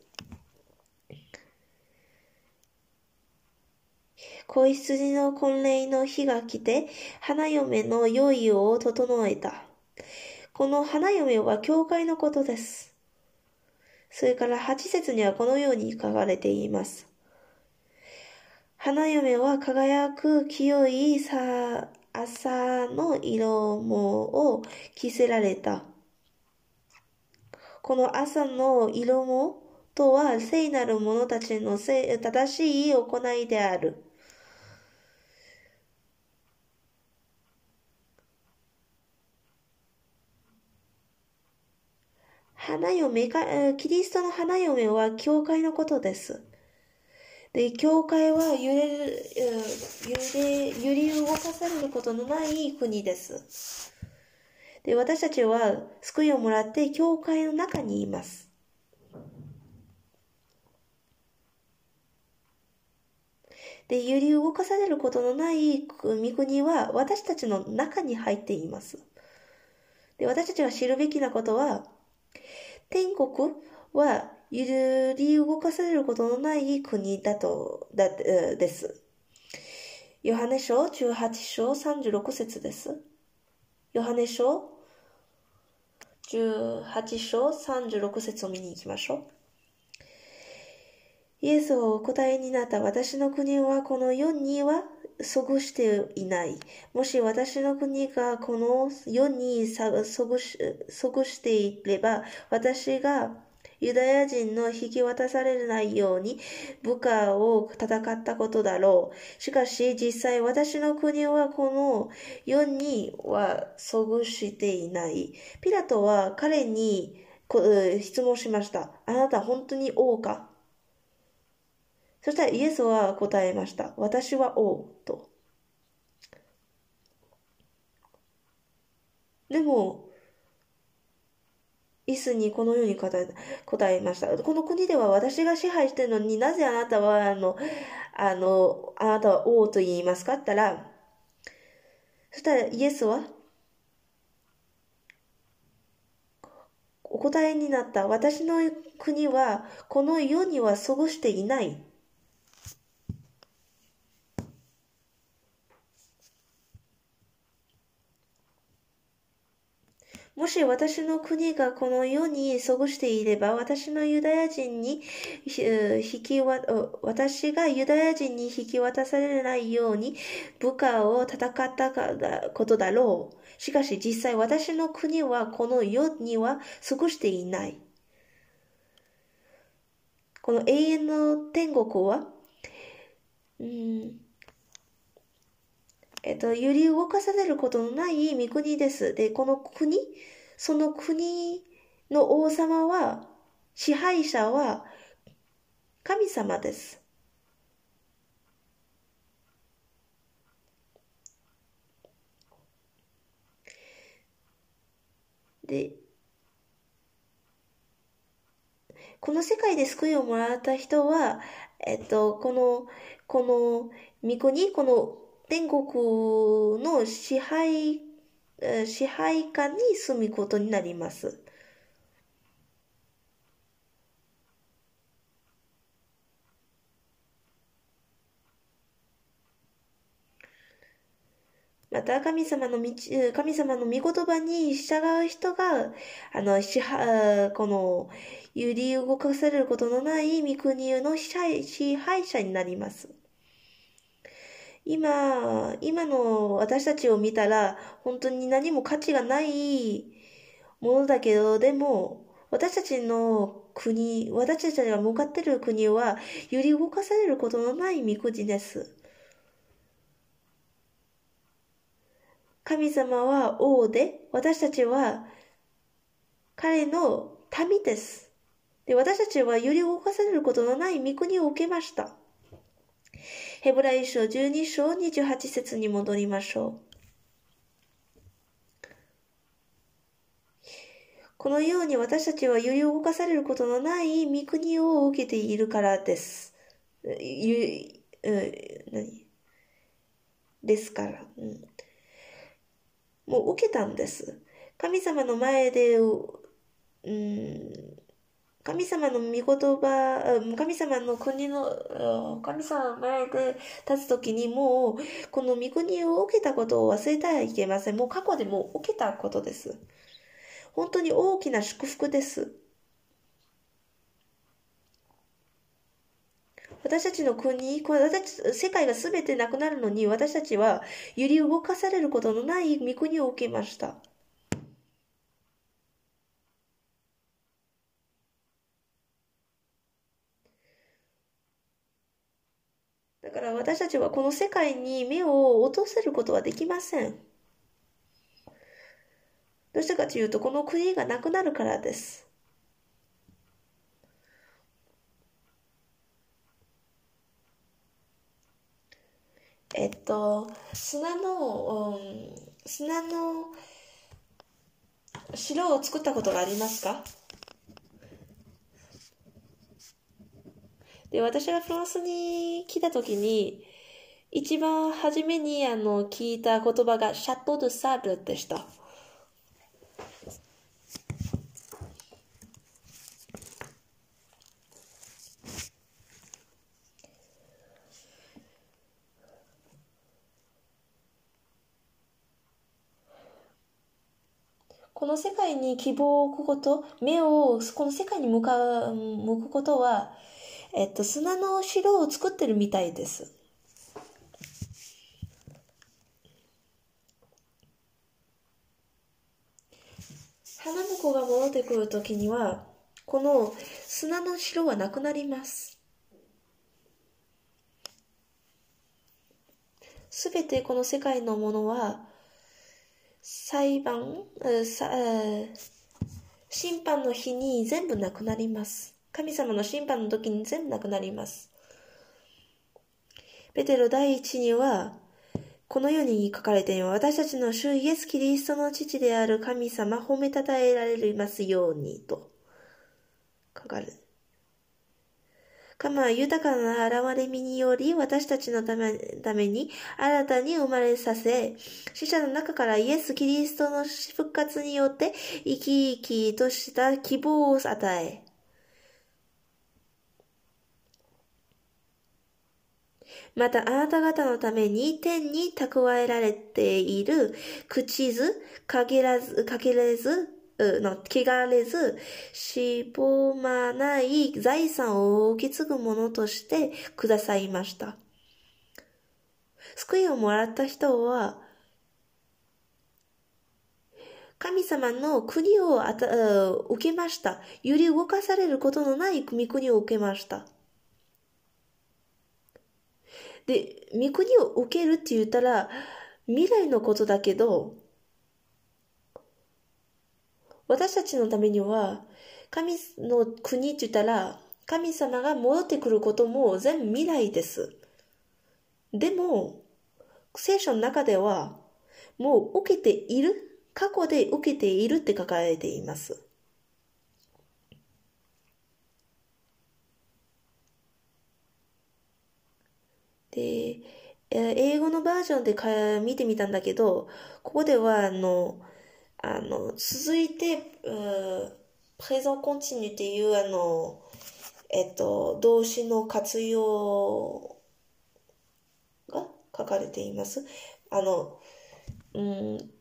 子羊の婚礼の日が来て、花嫁の用意を整えた。この花嫁は教会のことです。それから8節にはこのように書かれています。花嫁は輝く清いさ朝の色もを着せられた。この朝の色もとは聖なる者たちの正しい行いである。花嫁か、キリストの花嫁は教会のことです。で、教会は揺れる、揺れ、揺り動かされることのない国です。で、私たちは救いをもらって教会の中にいます。で、揺り動かされることのない国は私たちの中に入っています。で、私たちが知るべきなことは、天国は揺り動かされることのない国だと、だ、です。ヨハネ書18章36節です。ヨハネ書18章36節を見に行きましょう。イエスをお答えになった私の国はこの世には過ごしていない。もし私の国がこの世に過ごしていれば、私がユダヤ人の引き渡されないように部下を戦ったことだろう。しかし実際私の国はこの世には過ごしていない。ピラトは彼に質問しました。あなた本当に王か？そしたらイエスは答えました。私は王と。でも、イスにこのように答え答えました。この国では私が支配しているのになぜあなたはあの、あの、あなたは王と言いますかって言ったら、そしたらイエスは、お答えになった。私の国はこの世には過ごしていない。もし私の国がこの世に過ごしていれば、私のユダヤ人に引きわ、私がユダヤ人に引き渡されないように部下を戦ったことだろう。しかし実際私の国はこの世には過ごしていない。この永遠の天国は、うんえっと、揺り動かされることのない御国です。で、この国、その国の王様は、支配者は神様です。で、この世界で救いをもらった人は、えっと、この、この、御子に、この天国の支配、支配下に住むことになります。また神様の道、神様の御言葉に従う人が、あの、支配、この、揺り動かされることのない御国の支配支配者になります。今、今の私たちを見たら、本当に何も価値がないものだけど、でも、私たちの国、私たちが向かっている国は、揺り動かされることのない御国です。神様は王で、私たちは彼の民です。で、私たちは揺り動かされることのない御国を受けました。ヘブライ書12章28節に戻りましょう。このように私たちは揺り動かされることのない御国を受けているからです。ゆ、何？ですから、うん。もう受けたんです。神様の前で、うん、神様の御言葉、神様の国の、神様の前で立つときにもう、この御国を受けたことを忘れてはいけません。もう過去でも受けたことです。本当に大きな祝福です。私たちの国、私たち、世界が全てなくなるのに、私たちは揺り動かされることのない御国を受けました。から私たちはこの世界に目を落とせることはできません。どうしてかというと、この国がなくなるからです。えっと、砂の、うん、砂の城を作ったことがありますか？で、私がフランスに来た時に、一番初めにあの聞いた言葉がシャトー・ド・サールでした。この世界に希望を置くこと、目をこの世界に向かう、向くことは、えっと、砂の城を作ってるみたいです。花婿が戻ってくるときには、この砂の城はなくなります。すべてこの世界のものは、裁判、審判の日に全部なくなります。神様の審判の時に全部なくなります。ペテロ第一には、このように書かれています。私たちの主イエス・キリストの父である神様、褒めたたえられますように、と書かれる。神は豊かな現れ身により私たちのためために新たに生まれさせ、死者の中からイエス・キリストの復活によって生き生きとした希望を与え、またあなた方のために天に蓄えられている口図、かけらず、かけれず、の、汚れず、しぼまない財産を受け継ぐものとしてくださいました。救いをもらった人は、神様の国を受けました。より動かされることのない国国を受けました。で、御国を受けるって言ったら、未来のことだけど、私たちのためには、神の国って言ったら、神様が戻ってくることも全部未来です。でも、聖書の中では、もう受けている、過去で受けているって書かれています。で、英語のバージョンでか見てみたんだけど、ここでは、あの、あの、続いて、プレゼンコンチニュっていう、あの、えっと、動詞の活用が書かれています。あの、うん、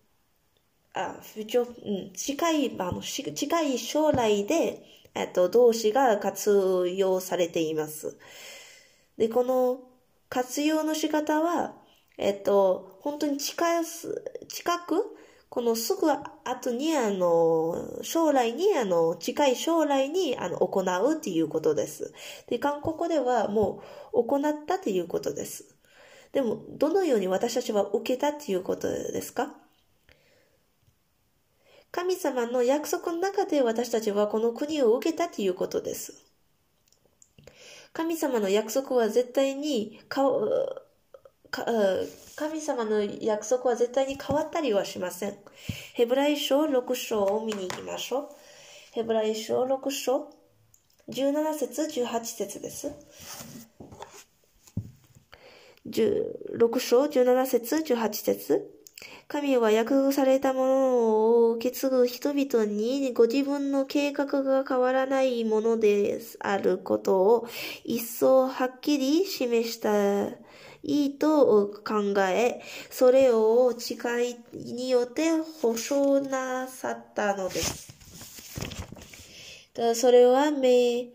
あ、不調、うん、近い、あの、近い将来で、えっと、動詞が活用されています。で、この、活用の仕方は、えっと、本当に近す、近く、このすぐ後に、あの、将来に、あの、近い将来に、あの、行うっていうことです。で、韓国ではもう、行ったっていうことです。でも、どのように私たちは受けたっていうことですか？神様の約束の中で私たちはこの国を受けたっていうことです。神様の約束は絶対にかか神様の約束は絶対に変わったりはしません。ヘブライ書6章を見に行きましょう。ヘブライ書6章17節18節です。6章17節18節神は約されたものを受け継ぐ人々にご自分の計画が変わらないものであることを一層はっきり示したいいと考え、それを誓いによって保証なさったのです。それは目指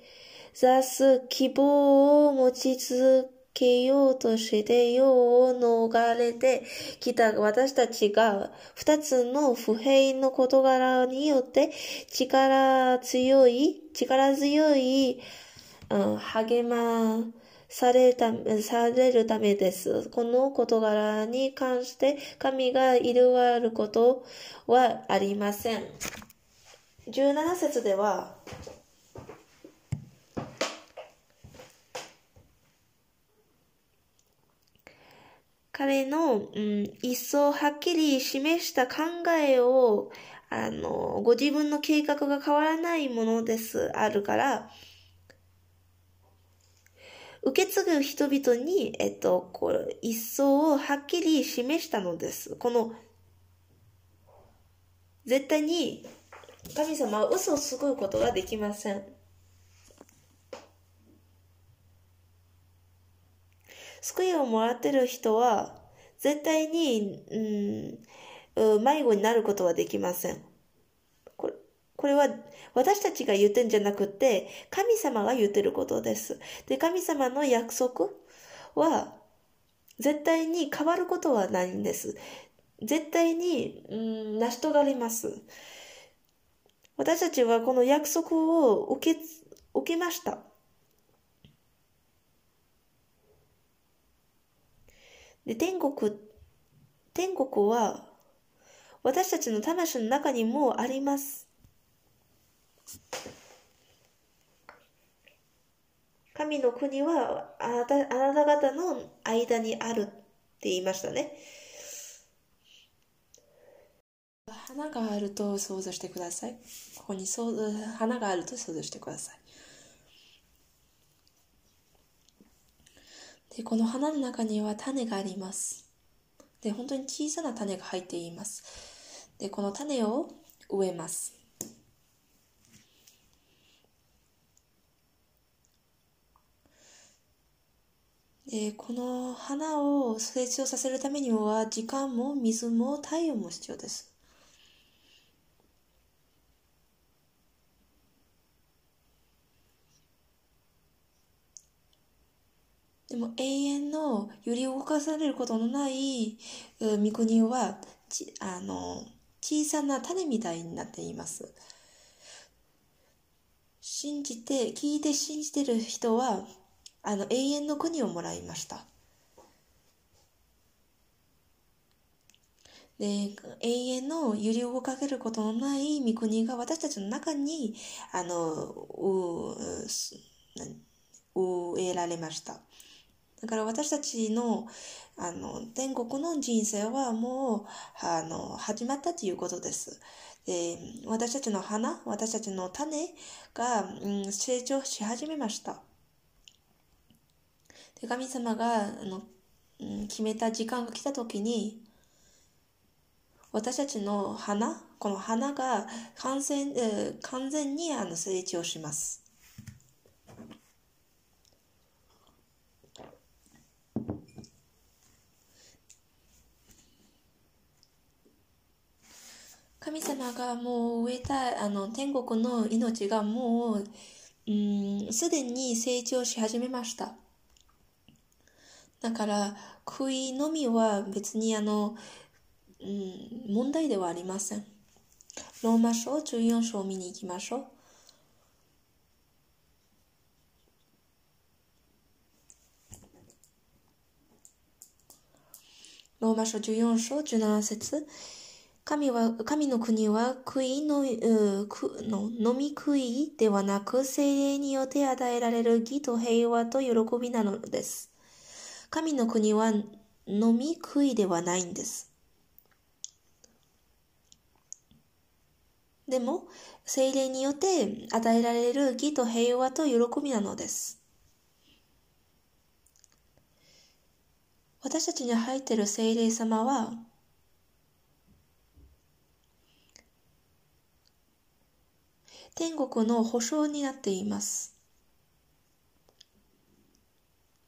す希望を持ち続けようとして世を逃れてきた私たちが二つの不平の事柄によって力強い、力強い、うん、励まされたされるためです。この事柄に関して神がいるわることはありません。17節では、彼の、うん、一層はっきり示した考えを、あの、ご自分の計画が変わらないものです、あるから、受け継ぐ人々に、えっと、こう、一層をはっきり示したのです。この、絶対に神様は嘘をつくことができません。救いをもらってる人は、絶対に、うん、迷子になることはできません。これこれは私たちが言ってんじゃなくて、神様が言ってることです。で、神様の約束は、絶対に変わることはないんです。絶対に、うん、成し遂がります。私たちはこの約束を受け、受けました。で、天国、天国は私たちの魂の中にもあります。神の国はあなたあなた方の間にあるって言いましたね。花があると想像してください。ここに花があると想像してください。で、この花の中には種があります。で、本当に小さな種が入っています。で、この種を植えます。で、この花を成長させるためには時間も水も太陽も必要です。でも永遠の揺り動かされることのない御国はちあの小さな種みたいになっています。信じて、聞いて信じてる人は、あの永遠の国をもらいました。で、永遠の揺り動かせることのない御国が私たちの中に、あの、う、う、植えられました。だから私たちの、あの、天国の人生はもう、あの、始まったということです。で、私たちの花、私たちの種が、うん、成長し始めました。で、神様が、あの、うん、決めた時間が来た時に、私たちの花、この花が完全、えー、完全にあの成長します。神様がもう植えたあの天国の命がもう、うん、すでに成長し始めました。だから、悔いのみは別にあの、うん、問題ではありません。ローマ書14章を見に行きましょう。ローマ書14章17節神は、神の国は悔いの、の飲み食いではなく、精霊によって与えられる義と平和と喜びなのです。神の国は飲み食いではないんです。でも、精霊によって与えられる義と平和と喜びなのです。私たちに入っている精霊様は、天国の保証になっています。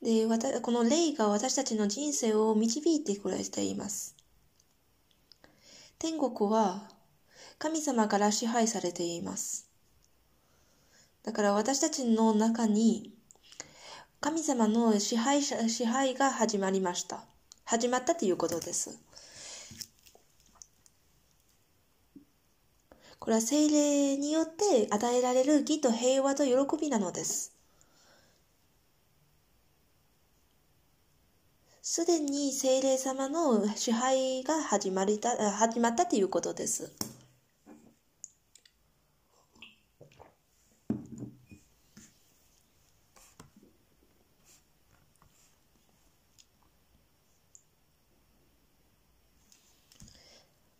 で、この霊が私たちの人生を導いてくれています。天国は神様から支配されています。だから私たちの中に神様の支配支配が始まりました。始まったということです。これは精霊によって与えられる義と平和と喜びなのです。すでに精霊様の支配が始まりた始まったということです。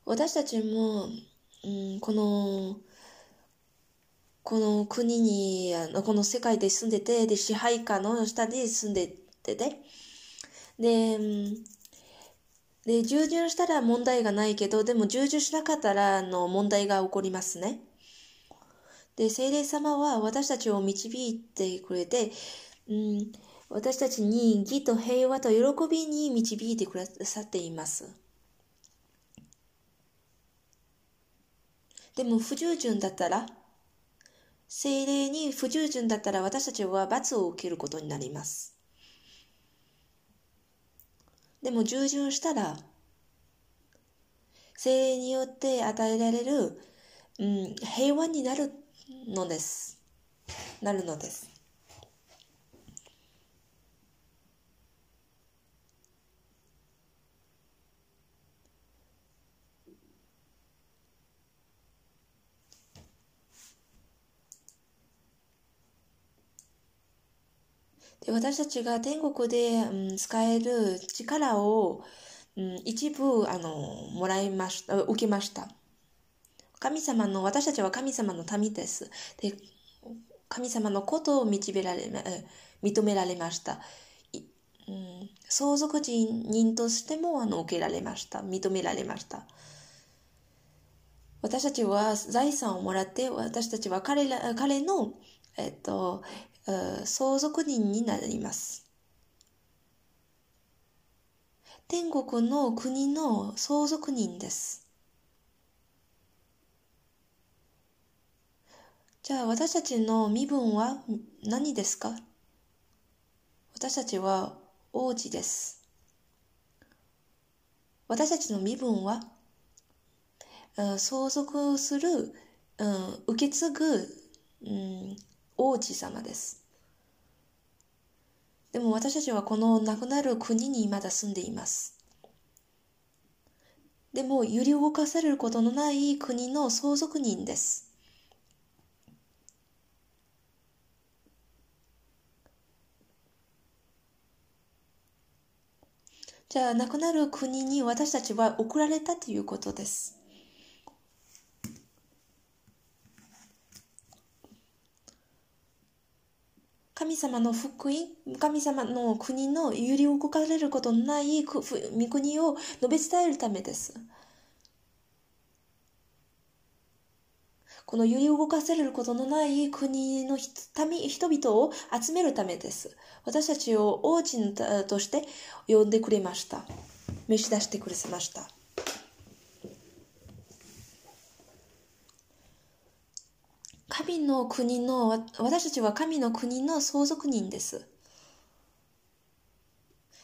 私たちも、うん、この、この国に、あのこの世界で住んでて、で、支配下の下で住んでてで、で、で、従順したら問題がないけど、でも従順しなかったら、あの、問題が起こりますね。で、聖霊様は私たちを導いてくれて、うん、私たちに義と平和と喜びに導いてくださっています。でも不従順だったら、精霊に不従順だったら私たちは罰を受けることになります。でも従順したら、精霊によって与えられる、うん、平和になるのです。なるのです。私たちが天国で、うん、使える力を、うん、一部あのもらいました受けました。神様の私たちは神様の民です。で神様のことを導られ認められました、うん、相続人としてもあの受けられました。認められました。私たちは財産をもらって私たちは彼ら彼の、えっと、相続人になります。天国の国の相続人です。じゃあ私たちの身分は何ですか？私たちは王子です。私たちの身分は相続する、うん、受け継ぐ、うん、王子様です。でも私たちはこの亡くなる国にまだ住んでいます。でも揺り動かされることのない国の相続人です。じゃあ亡くなる国に私たちは送られたということです。神様の福音、神様の国の揺り動かれることのない御国を述べ伝えるためです。この揺り動かせることのない国の人々を集めるためです。私たちを王子として呼んでくれました。召し出してくれました。神の国の、私たちは神の国の相続人です。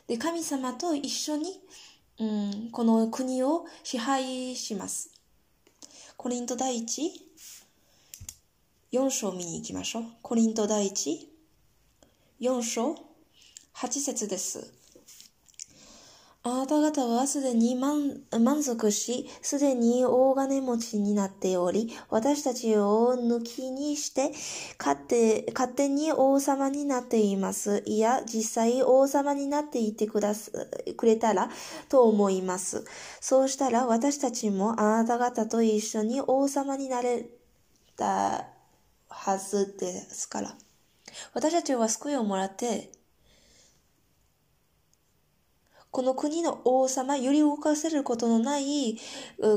で、神様と一緒に、うん、この国を支配します。コリント第一、4章見に行きましょう。コリント第一、4章、8節です。あなた方はすでに満足し、すでに大金持ちになっており、私たちを抜きにして、勝手勝手に王様になっています。いや、実際王様になっていてくだすくれたらと思います。そうしたら私たちもあなた方と一緒に王様になれたはずですから。私たちは救いをもらって、この国の王様、揺り動かせることのない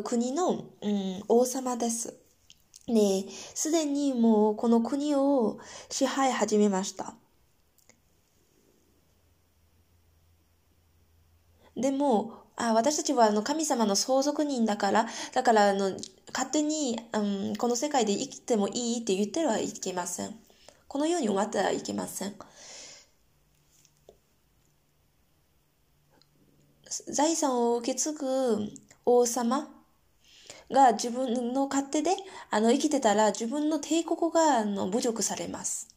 国の、うん、王様です。ねすでにもうこの国を支配始めました。でも、あ私たちはあの神様の相続人だから、だからあの勝手に、うん、この世界で生きてもいいって言ってはいけません。このように思ってはいけません。財産を受け継ぐ王様が自分の勝手であの生きてたら自分の帝国があの侮辱されます。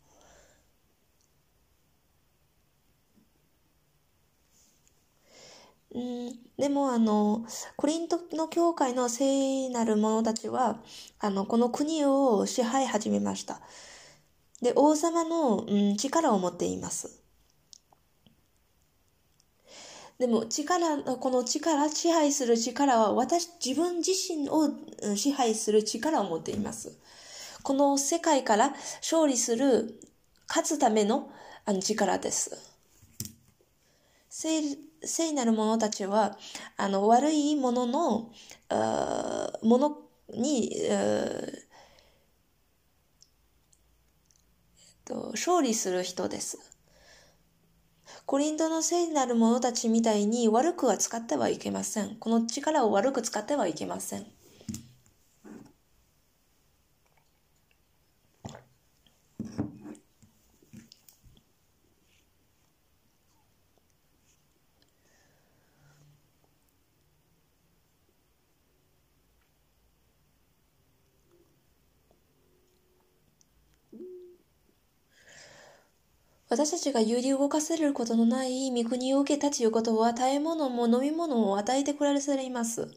うん、でも、あの、コリントの教会の聖なる者たちは、あの、この国を支配始めました。で、王様の、うん、力を持っています。でも力、この力、支配する力は私、自分自身を支配する力を持っています。この世界から勝利する、勝つためのあの力です。聖聖なる者たちは、あの、悪いものの、ものに、と、勝利する人です。コリントの聖なる者たちみたいに悪くは使ってはいけません。この力を悪く使ってはいけません。私たちが揺り動かせることのない御国を受けたということは、食べ物も飲み物を与えてくれされます。っ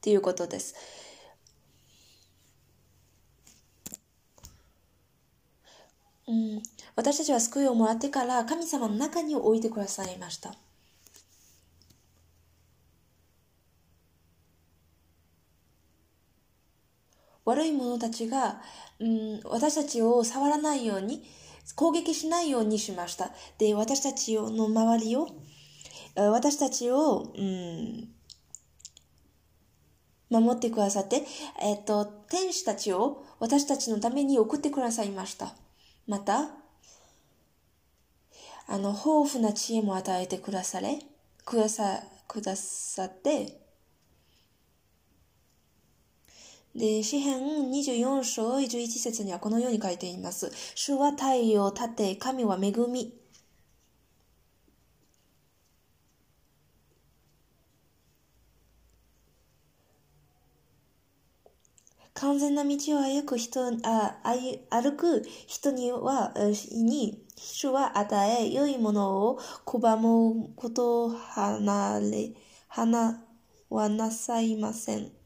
ていうことです。うん、私たちは救いをもらってから神様の中に置いてくださいました。悪い者たちが、うん、私たちを触らないように、攻撃しないようにしました。で、私たちの周りを、私たちを、うん、守ってくださって、えっと、天使たちを私たちのために送ってくださいました。また、あの、豊富な知恵も与えてくだされ、くださ、くださって、で、詩編24章11節にはこのように書いています。主は太陽を立て、神は恵み。完全な道を歩く人、あ歩く人には、に、主は与え、良いものを拒むことを離れ、離はなさいません。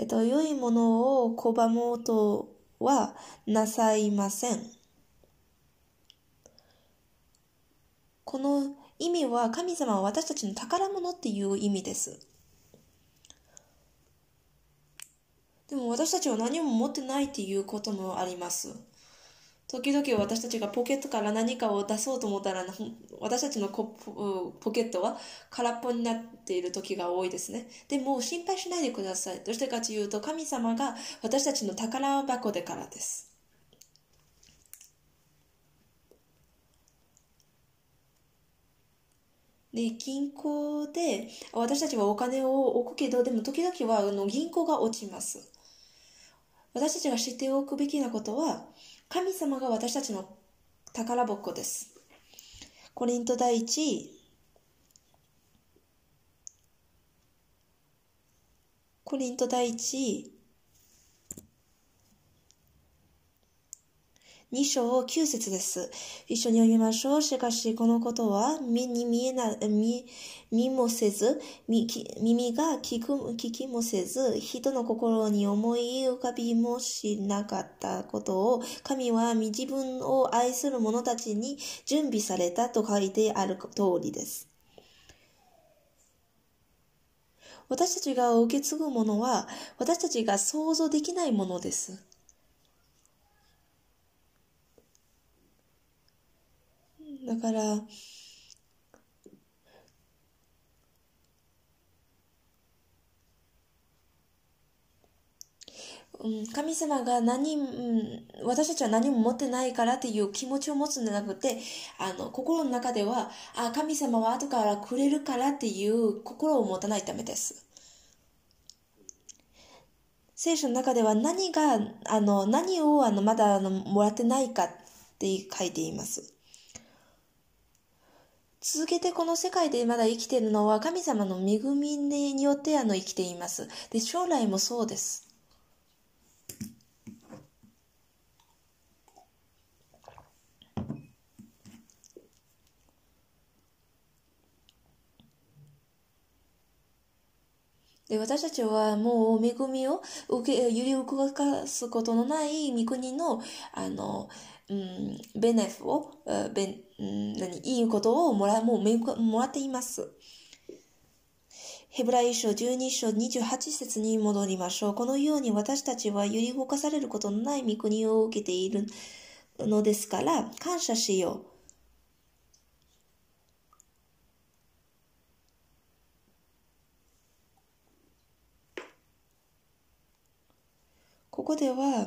えっと、良いものを拒もうとはなさいません。この意味は神様は私たちの宝物っていう意味です。でも私たちは何も持ってないっていうこともあります。時々私たちがポケットから何かを出そうと思ったら、私たちのポケットは空っぽになっている時が多いですね。でも心配しないでください。どうしてかというと、神様が私たちの宝箱でからです。で、銀行で私たちはお金を置くけど、でも時々はあの銀行が落ちます。私たちが知っておくべきなことは、神様が私たちの宝箱です。コリント第一コリント第一2章9節です。一緒に読みましょう。しかし、このことは、目に見えな、見、見もせず、耳が聞く、聞きもせず、人の心に思い浮かびもしなかったことを、神は自分を愛する者たちに準備されたと書いてある通りです。私たちが受け継ぐものは、私たちが想像できないものです。だから、うん、神様が何、うん、私たちは何も持ってないからっていう気持ちを持つんじゃなくて、あの、心の中では、あ、神様は後からくれるからっていう心を持たないためです。聖書の中では何が、あの、何をあのまだあのもらってないかって書いています。続けてこの世界でまだ生きているのは神様の恵みによってあの生きています。で、将来もそうです。で私たちはもう恵みを受け揺り動かすことのない御国のあの、うん、ベネフをベうん、何、いいことをもら、もうもらっています。ヘブライ書12章28節に戻りましょう。このように私たちは揺り動かされることのない御国を受けているのですから、感謝しよう。ここでは、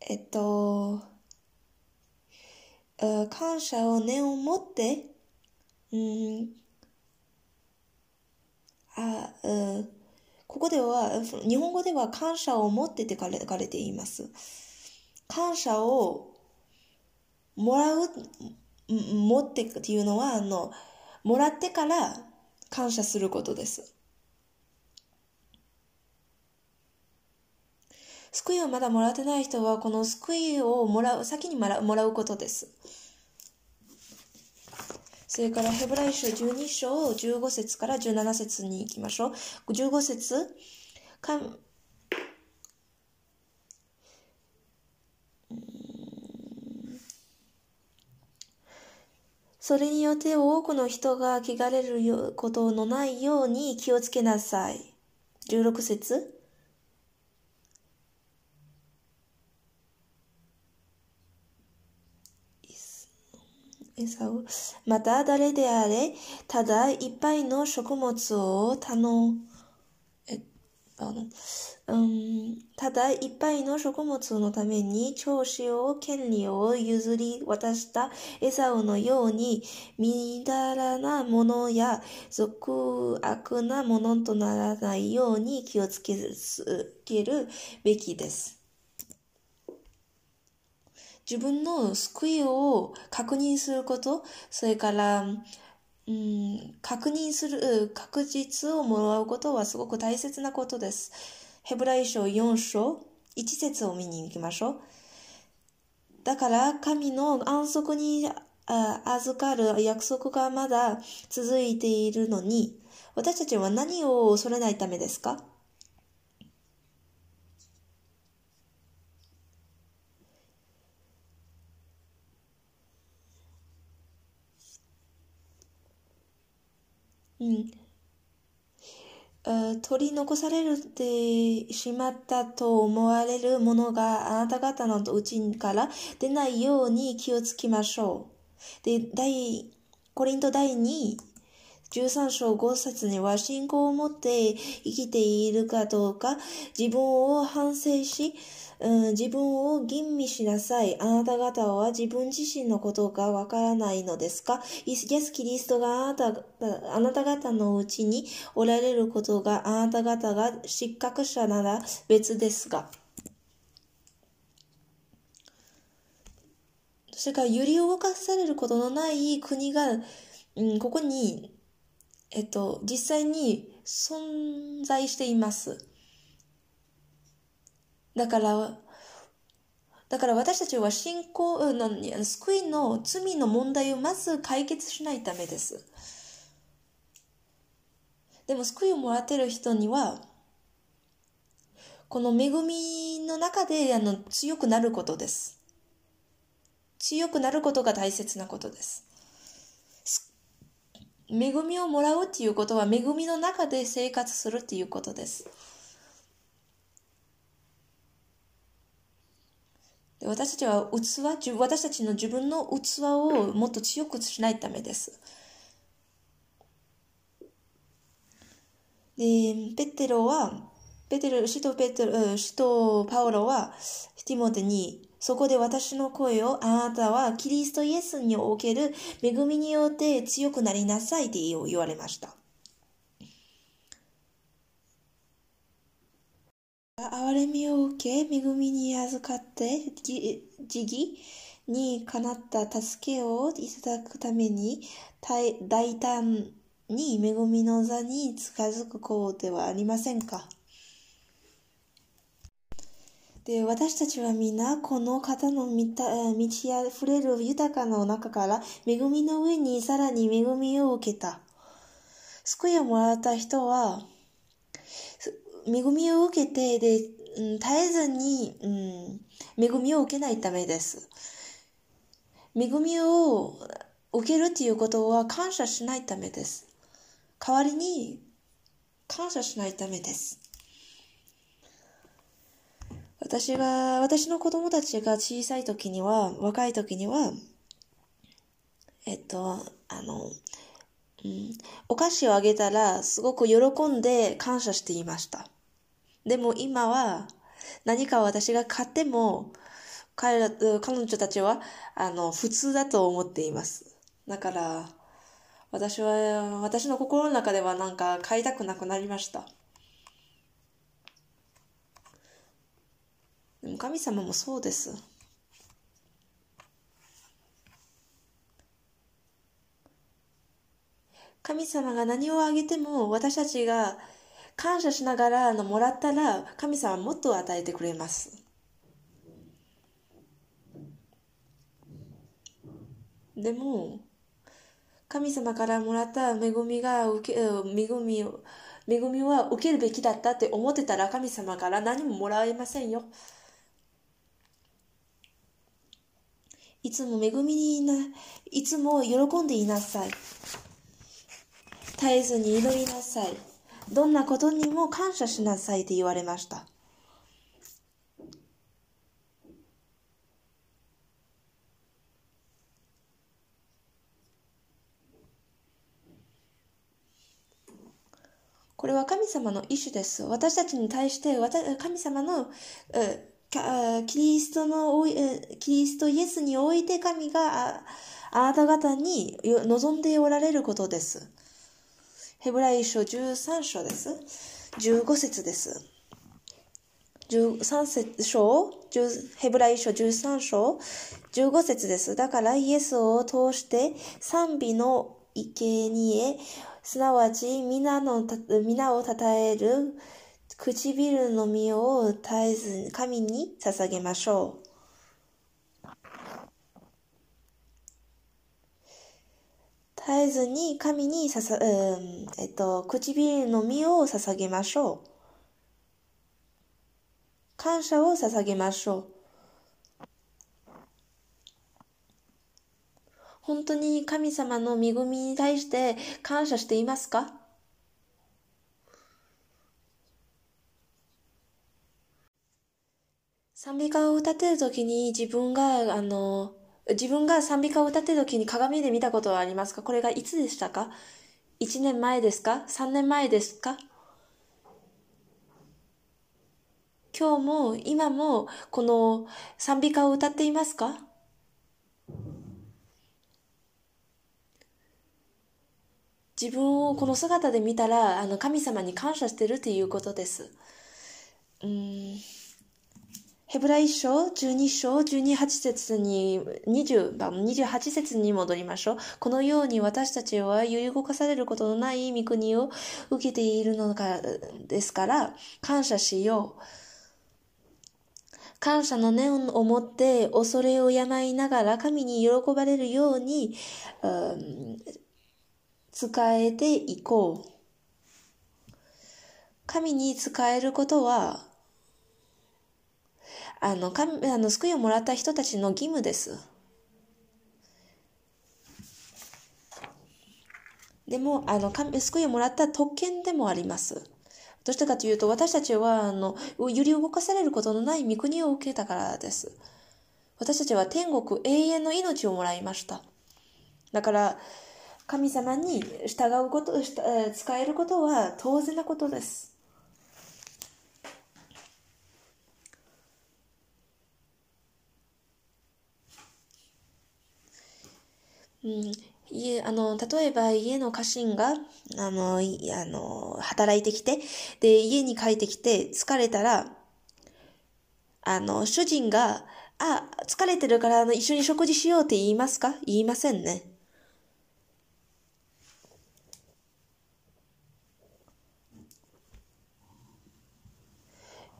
えっと、感謝を念を持って、うん、あ、うん、ここでは、日本語では感謝を持ってって書かれています。感謝をもらう、持ってっていうのは、あの、もらってから感謝することです。救いをまだもらってない人は、この救いをもらう、先にもらうことです。それからヘブライ書12章15節から17節に行きましょう。15節かそれによって多くの人が汚れることのないように気をつけなさい。16節また誰であれ、ただいっぱいの食物を頼、え、うん、ただいっぱいの食物のために調子を、権利を譲り渡したエサウのように、みだらなものや俗悪なものとならないように気をつけるべきです。自分の救いを確認すること、それから、うん、確認する、確実をもらうことはすごく大切なことです。ヘブライ書4章、1節を見に行きましょう。だから、神の安息に預かる約束がまだ続いているのに、私たちは何を恐れないためですか？うん、取り残されてしまったと思われるものがあなた方のうちから出ないように気をつけましょう。で、第、コリント第2、13章5節には信仰を持って生きているかどうか自分を反省し、うん、自分を吟味しなさい。あなた方は自分自身のことがわからないのですか？イエス・キリストがあなたあなた方のうちにおられることがあなた方が失格者なら別ですが。それから揺り動かされることのない国が、うん、ここに、えっと、実際に存在しています。だから、だから私たちは信仰の、救いの罪の問題をまず解決しないためです。でも救いをもらってる人には、この恵みの中であの強くなることです。強くなることが大切なことです。恵みをもらうっていうことは恵みの中で生活するっていうことです。で私たちは器、私たちの自分の器をもっと強くしないためです。で、ペテロは、ペテロ、使徒ペテロ、使徒パウロは、ティモテに、そこで私の声を、あなたはキリストイエスにおける恵みによって強くなりなさいって言われました。憐れみを受け、恵みに預かって、慈義にかなった助けをいただくために、大胆に恵みの座に近づくこうではありませんか？で、私たちは皆、この方の満ち溢れる豊かの中から、恵みの上にさらに恵みを受けた。救いをもらった人は、恵みを受けて、で、うん、絶えずに、うん、恵みを受けないためです。恵みを受けるっていうことは感謝しないためです。代わりに感謝しないためです。私が、私の子供たちが小さい時には、若い時には、えっと、あの、うん、お菓子をあげたらすごく喜んで感謝していました。でも今は何か私が買っても彼ら、彼女たちはあの普通だと思っています。だから私は、私の心の中ではなんか買いたくなくなりました。でも神様もそうです。神様が何をあげても私たちが感謝しながらあのもらったら神様はもっと与えてくれます。でも神様からもらった恵みが受け恵みを恵みは受けるべきだったって思ってたら神様から何ももらえませんよ。いつも恵みにいな、いつも喜んでいなさい。絶えずに祈りなさい。どんなことにも感謝しなさいって言われました。これは神様の意志です。私たちに対して神様のキリストのキリストイエスにおいて神があなた方に望んでおられることです。ヘブライ書13章です。15節です。13節章？ヘブライ書13章？15節です。だからイエスを通して賛美の生贄すなわち皆の皆を称える唇の実を絶えず神に捧げましょう。絶えずに神にささ、うん、えっと、唇の実を捧げましょう。感謝を捧げましょう。本当に神様の恵みに対して感謝していますか？賛美歌を歌ってる時に自分が、あの、自分が賛美歌を歌ってる時に鏡で見たことはありますか？これがいつでしたか ?1 年前ですか ?3 年前ですか？今日も今もこの賛美歌を歌っていますか？自分をこの姿で見たらあの神様に感謝してるっていうことです。うんヘブライ書12章12、8節に20番、28節に戻りましょう。このように私たちは揺り動かされることのない御国を受けているのかですから、感謝しよう。感謝の念を持って恐れを病いながら神に喜ばれるように、うん、使えていこう。神に使えることはあの、神、あの、救いをもらった人たちの義務です。でも、あの、救いをもらった特権でもあります。どうしてかというと、私たちは、あの、揺り動かされることのない御国を受けたからです。私たちは天国永遠の命をもらいました。だから、神様に従うこと、使えることは当然なことです。うん、家、あの、例えば家の家臣が、あの、あの、働いてきて、で、家に帰ってきて疲れたら、あの、主人が、あ、疲れてるからあの一緒に食事しようって言いますか？言いませんね。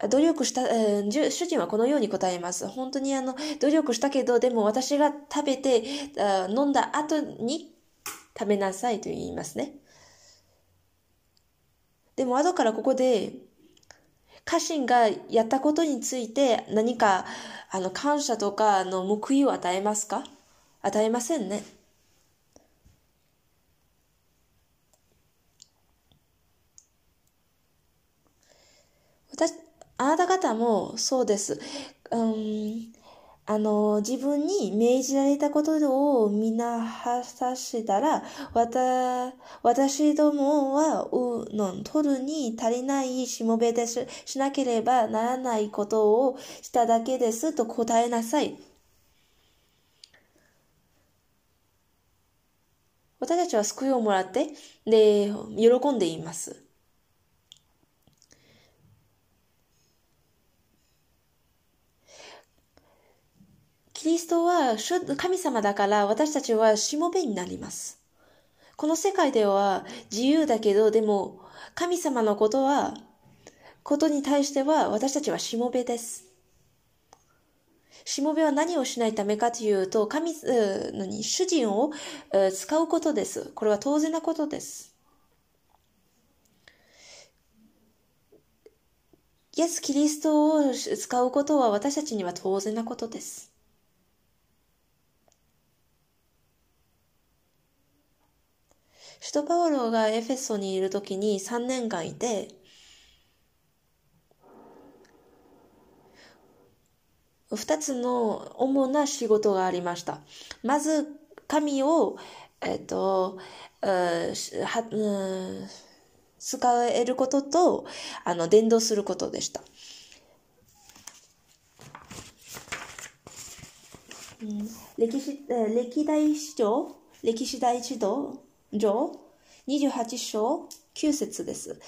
努力した、えー、主人はこのように答えます。本当にあの、努力したけど、でも私が食べて、飲んだ後に食べなさいと言いますね。でも後からここで、家臣がやったことについて何か、あの、感謝とか、の、報いを与えますか？与えませんね。私、あなた方もそうです。うん、あの、自分に命じられたことをみんな果たしたら、わた、私どもは、うの、取るに足りないしもべです。しなければならないことをしただけですと答えなさい。私たちは救いをもらって、で、喜んでいます。キリストは神様だから私たちはしもべになります。この世界では自由だけど、でも神様のことは、ことに対しては私たちはしもべです。しもべは何をしないためかというと、神、に主人を使うことです。これは当然なことです。イエス・キリストを使うことは私たちには当然なことです。シュトパウロがエフェソにいる時に3年間いて、二つの主な仕事がありました。まず、神を、えっと、は、使えることと、あの、伝道することでした。歴史、歴代史上、歴史大史道上28章9節です。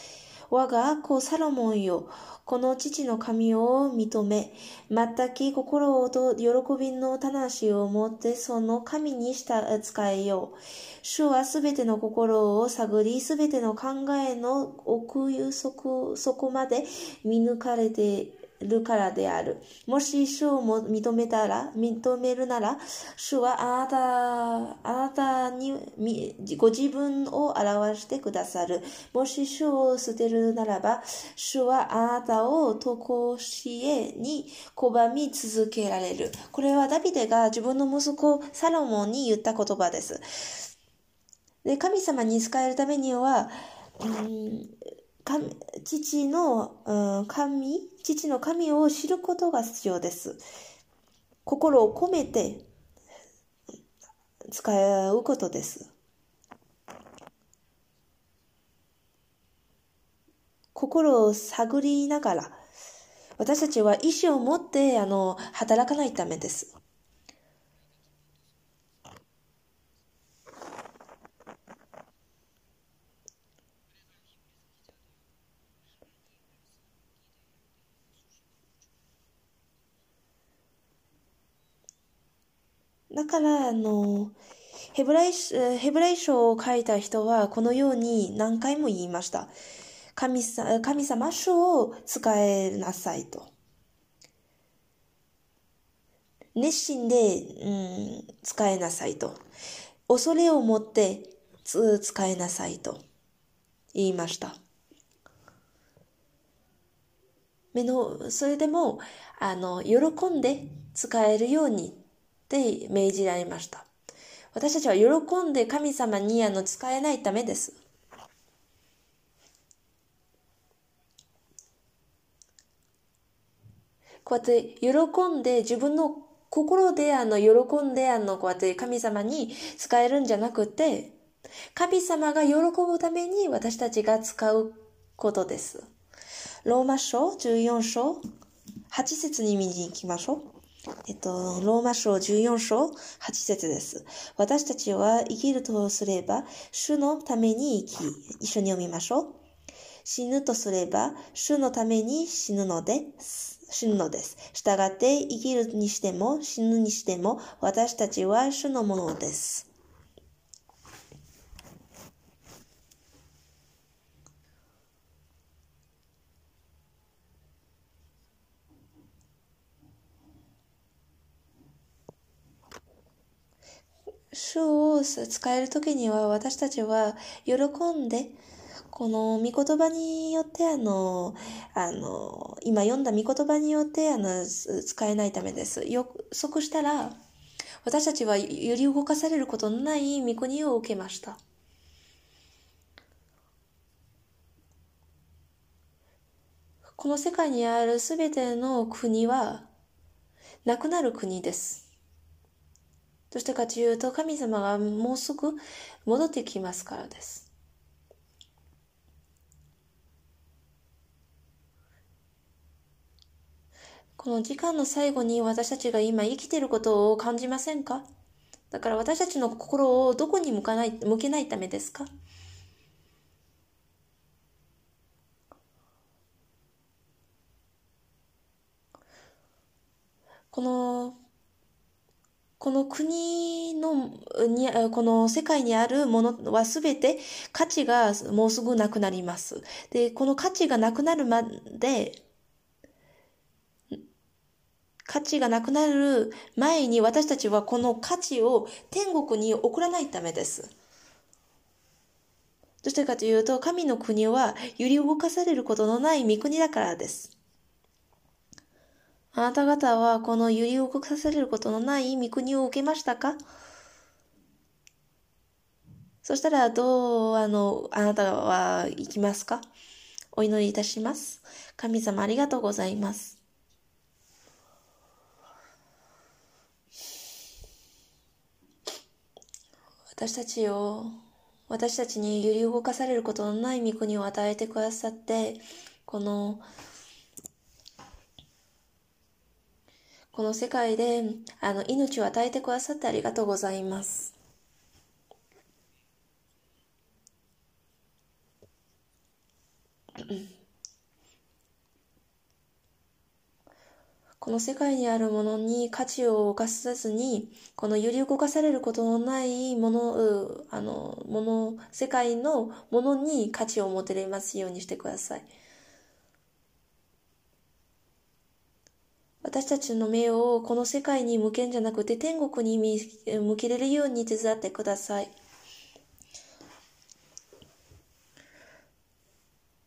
我が子サロモンよ、この父の神を認め、全く心と喜びの魂を持ってその神にした使えよう。主はすべての心を探り、すべての考えの奥底底まで見抜かれてるからである。もし主をも認めたら、認めるなら、主はあなた、あなたにご自分を表してくださる。もし主を捨てるならば、主はあなたをとこしえに拒み続けられる。これはダビデが自分の息子サロモンに言った言葉です。で、神様に使えるためには、うん父の、うん、神、父の神を知ることが必要です。心を込めて使うことです。心を探りながら、私たちは意志を持って、あの、働かないためです。だから、あの、ヘブライ、ヘブライ書を書いた人はこのように何回も言いました。神さ神様書を使えなさいと。熱心で、うん、使えなさいと。恐れを持って使えなさいと言いました。目の、それでも、あの、喜んで使えるようにって命じられました。私たちは喜んで神様にあの使えないためです。こうやって喜んで自分の心であの喜んであのこうやって神様に使えるんじゃなくて神様が喜ぶために私たちが使うことです。ローマ書14章8節に見に行きましょう。えっと、ローマ書14章8節です。私たちは生きるとすれば、主のために生き、一緒に読みましょう。死ぬとすれば、主のために死ぬのです。死ぬのです。従って生きるにしても死ぬにしても私たちは主のものです。主を使えるときには私たちは喜んで、この御言葉によってあの、あの、今読んだ御言葉によって、あの、使えないためです。予測したら、私たちは揺り動かされることのない御国を受けました。この世界にあるすべての国は、なくなる国です。どうしてかというと、神様がもうすぐ戻ってきますからです。この時間の最後に私たちが今生きていることを感じませんか？だから私たちの心をどこに向かない向けないためですか？この、この国の、に、この世界にあるものはすべて価値がもうすぐなくなります。で、この価値がなくなるまで、価値がなくなる前に私たちはこの価値を天国に送らないためです。どうしてかというと、神の国は揺り動かされることのない御国だからです。あなた方はこの揺り動かされることのない御国を受けましたか？そしたらどう、あの、あなたは行きますか？お祈りいたします。神様ありがとうございます。私たちを、私たちに揺り動かされることのない御国を与えてくださって、このこの世界であの命を与えてくださってありがとうございます。この世界にあるものに価値を犯さずに、この揺り動かされることのないもの、あの、もの、世界のものに価値を持てれますようにしてください。私たちの目をこの世界に向けんじゃなくて天国に向けれるように手伝ってください。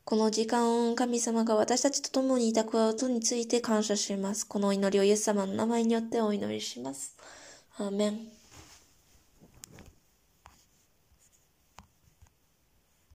この時間、神様が私たちと共にいたくことについて感謝します。この祈りをイエス様の名前によってお祈りします。アーメン。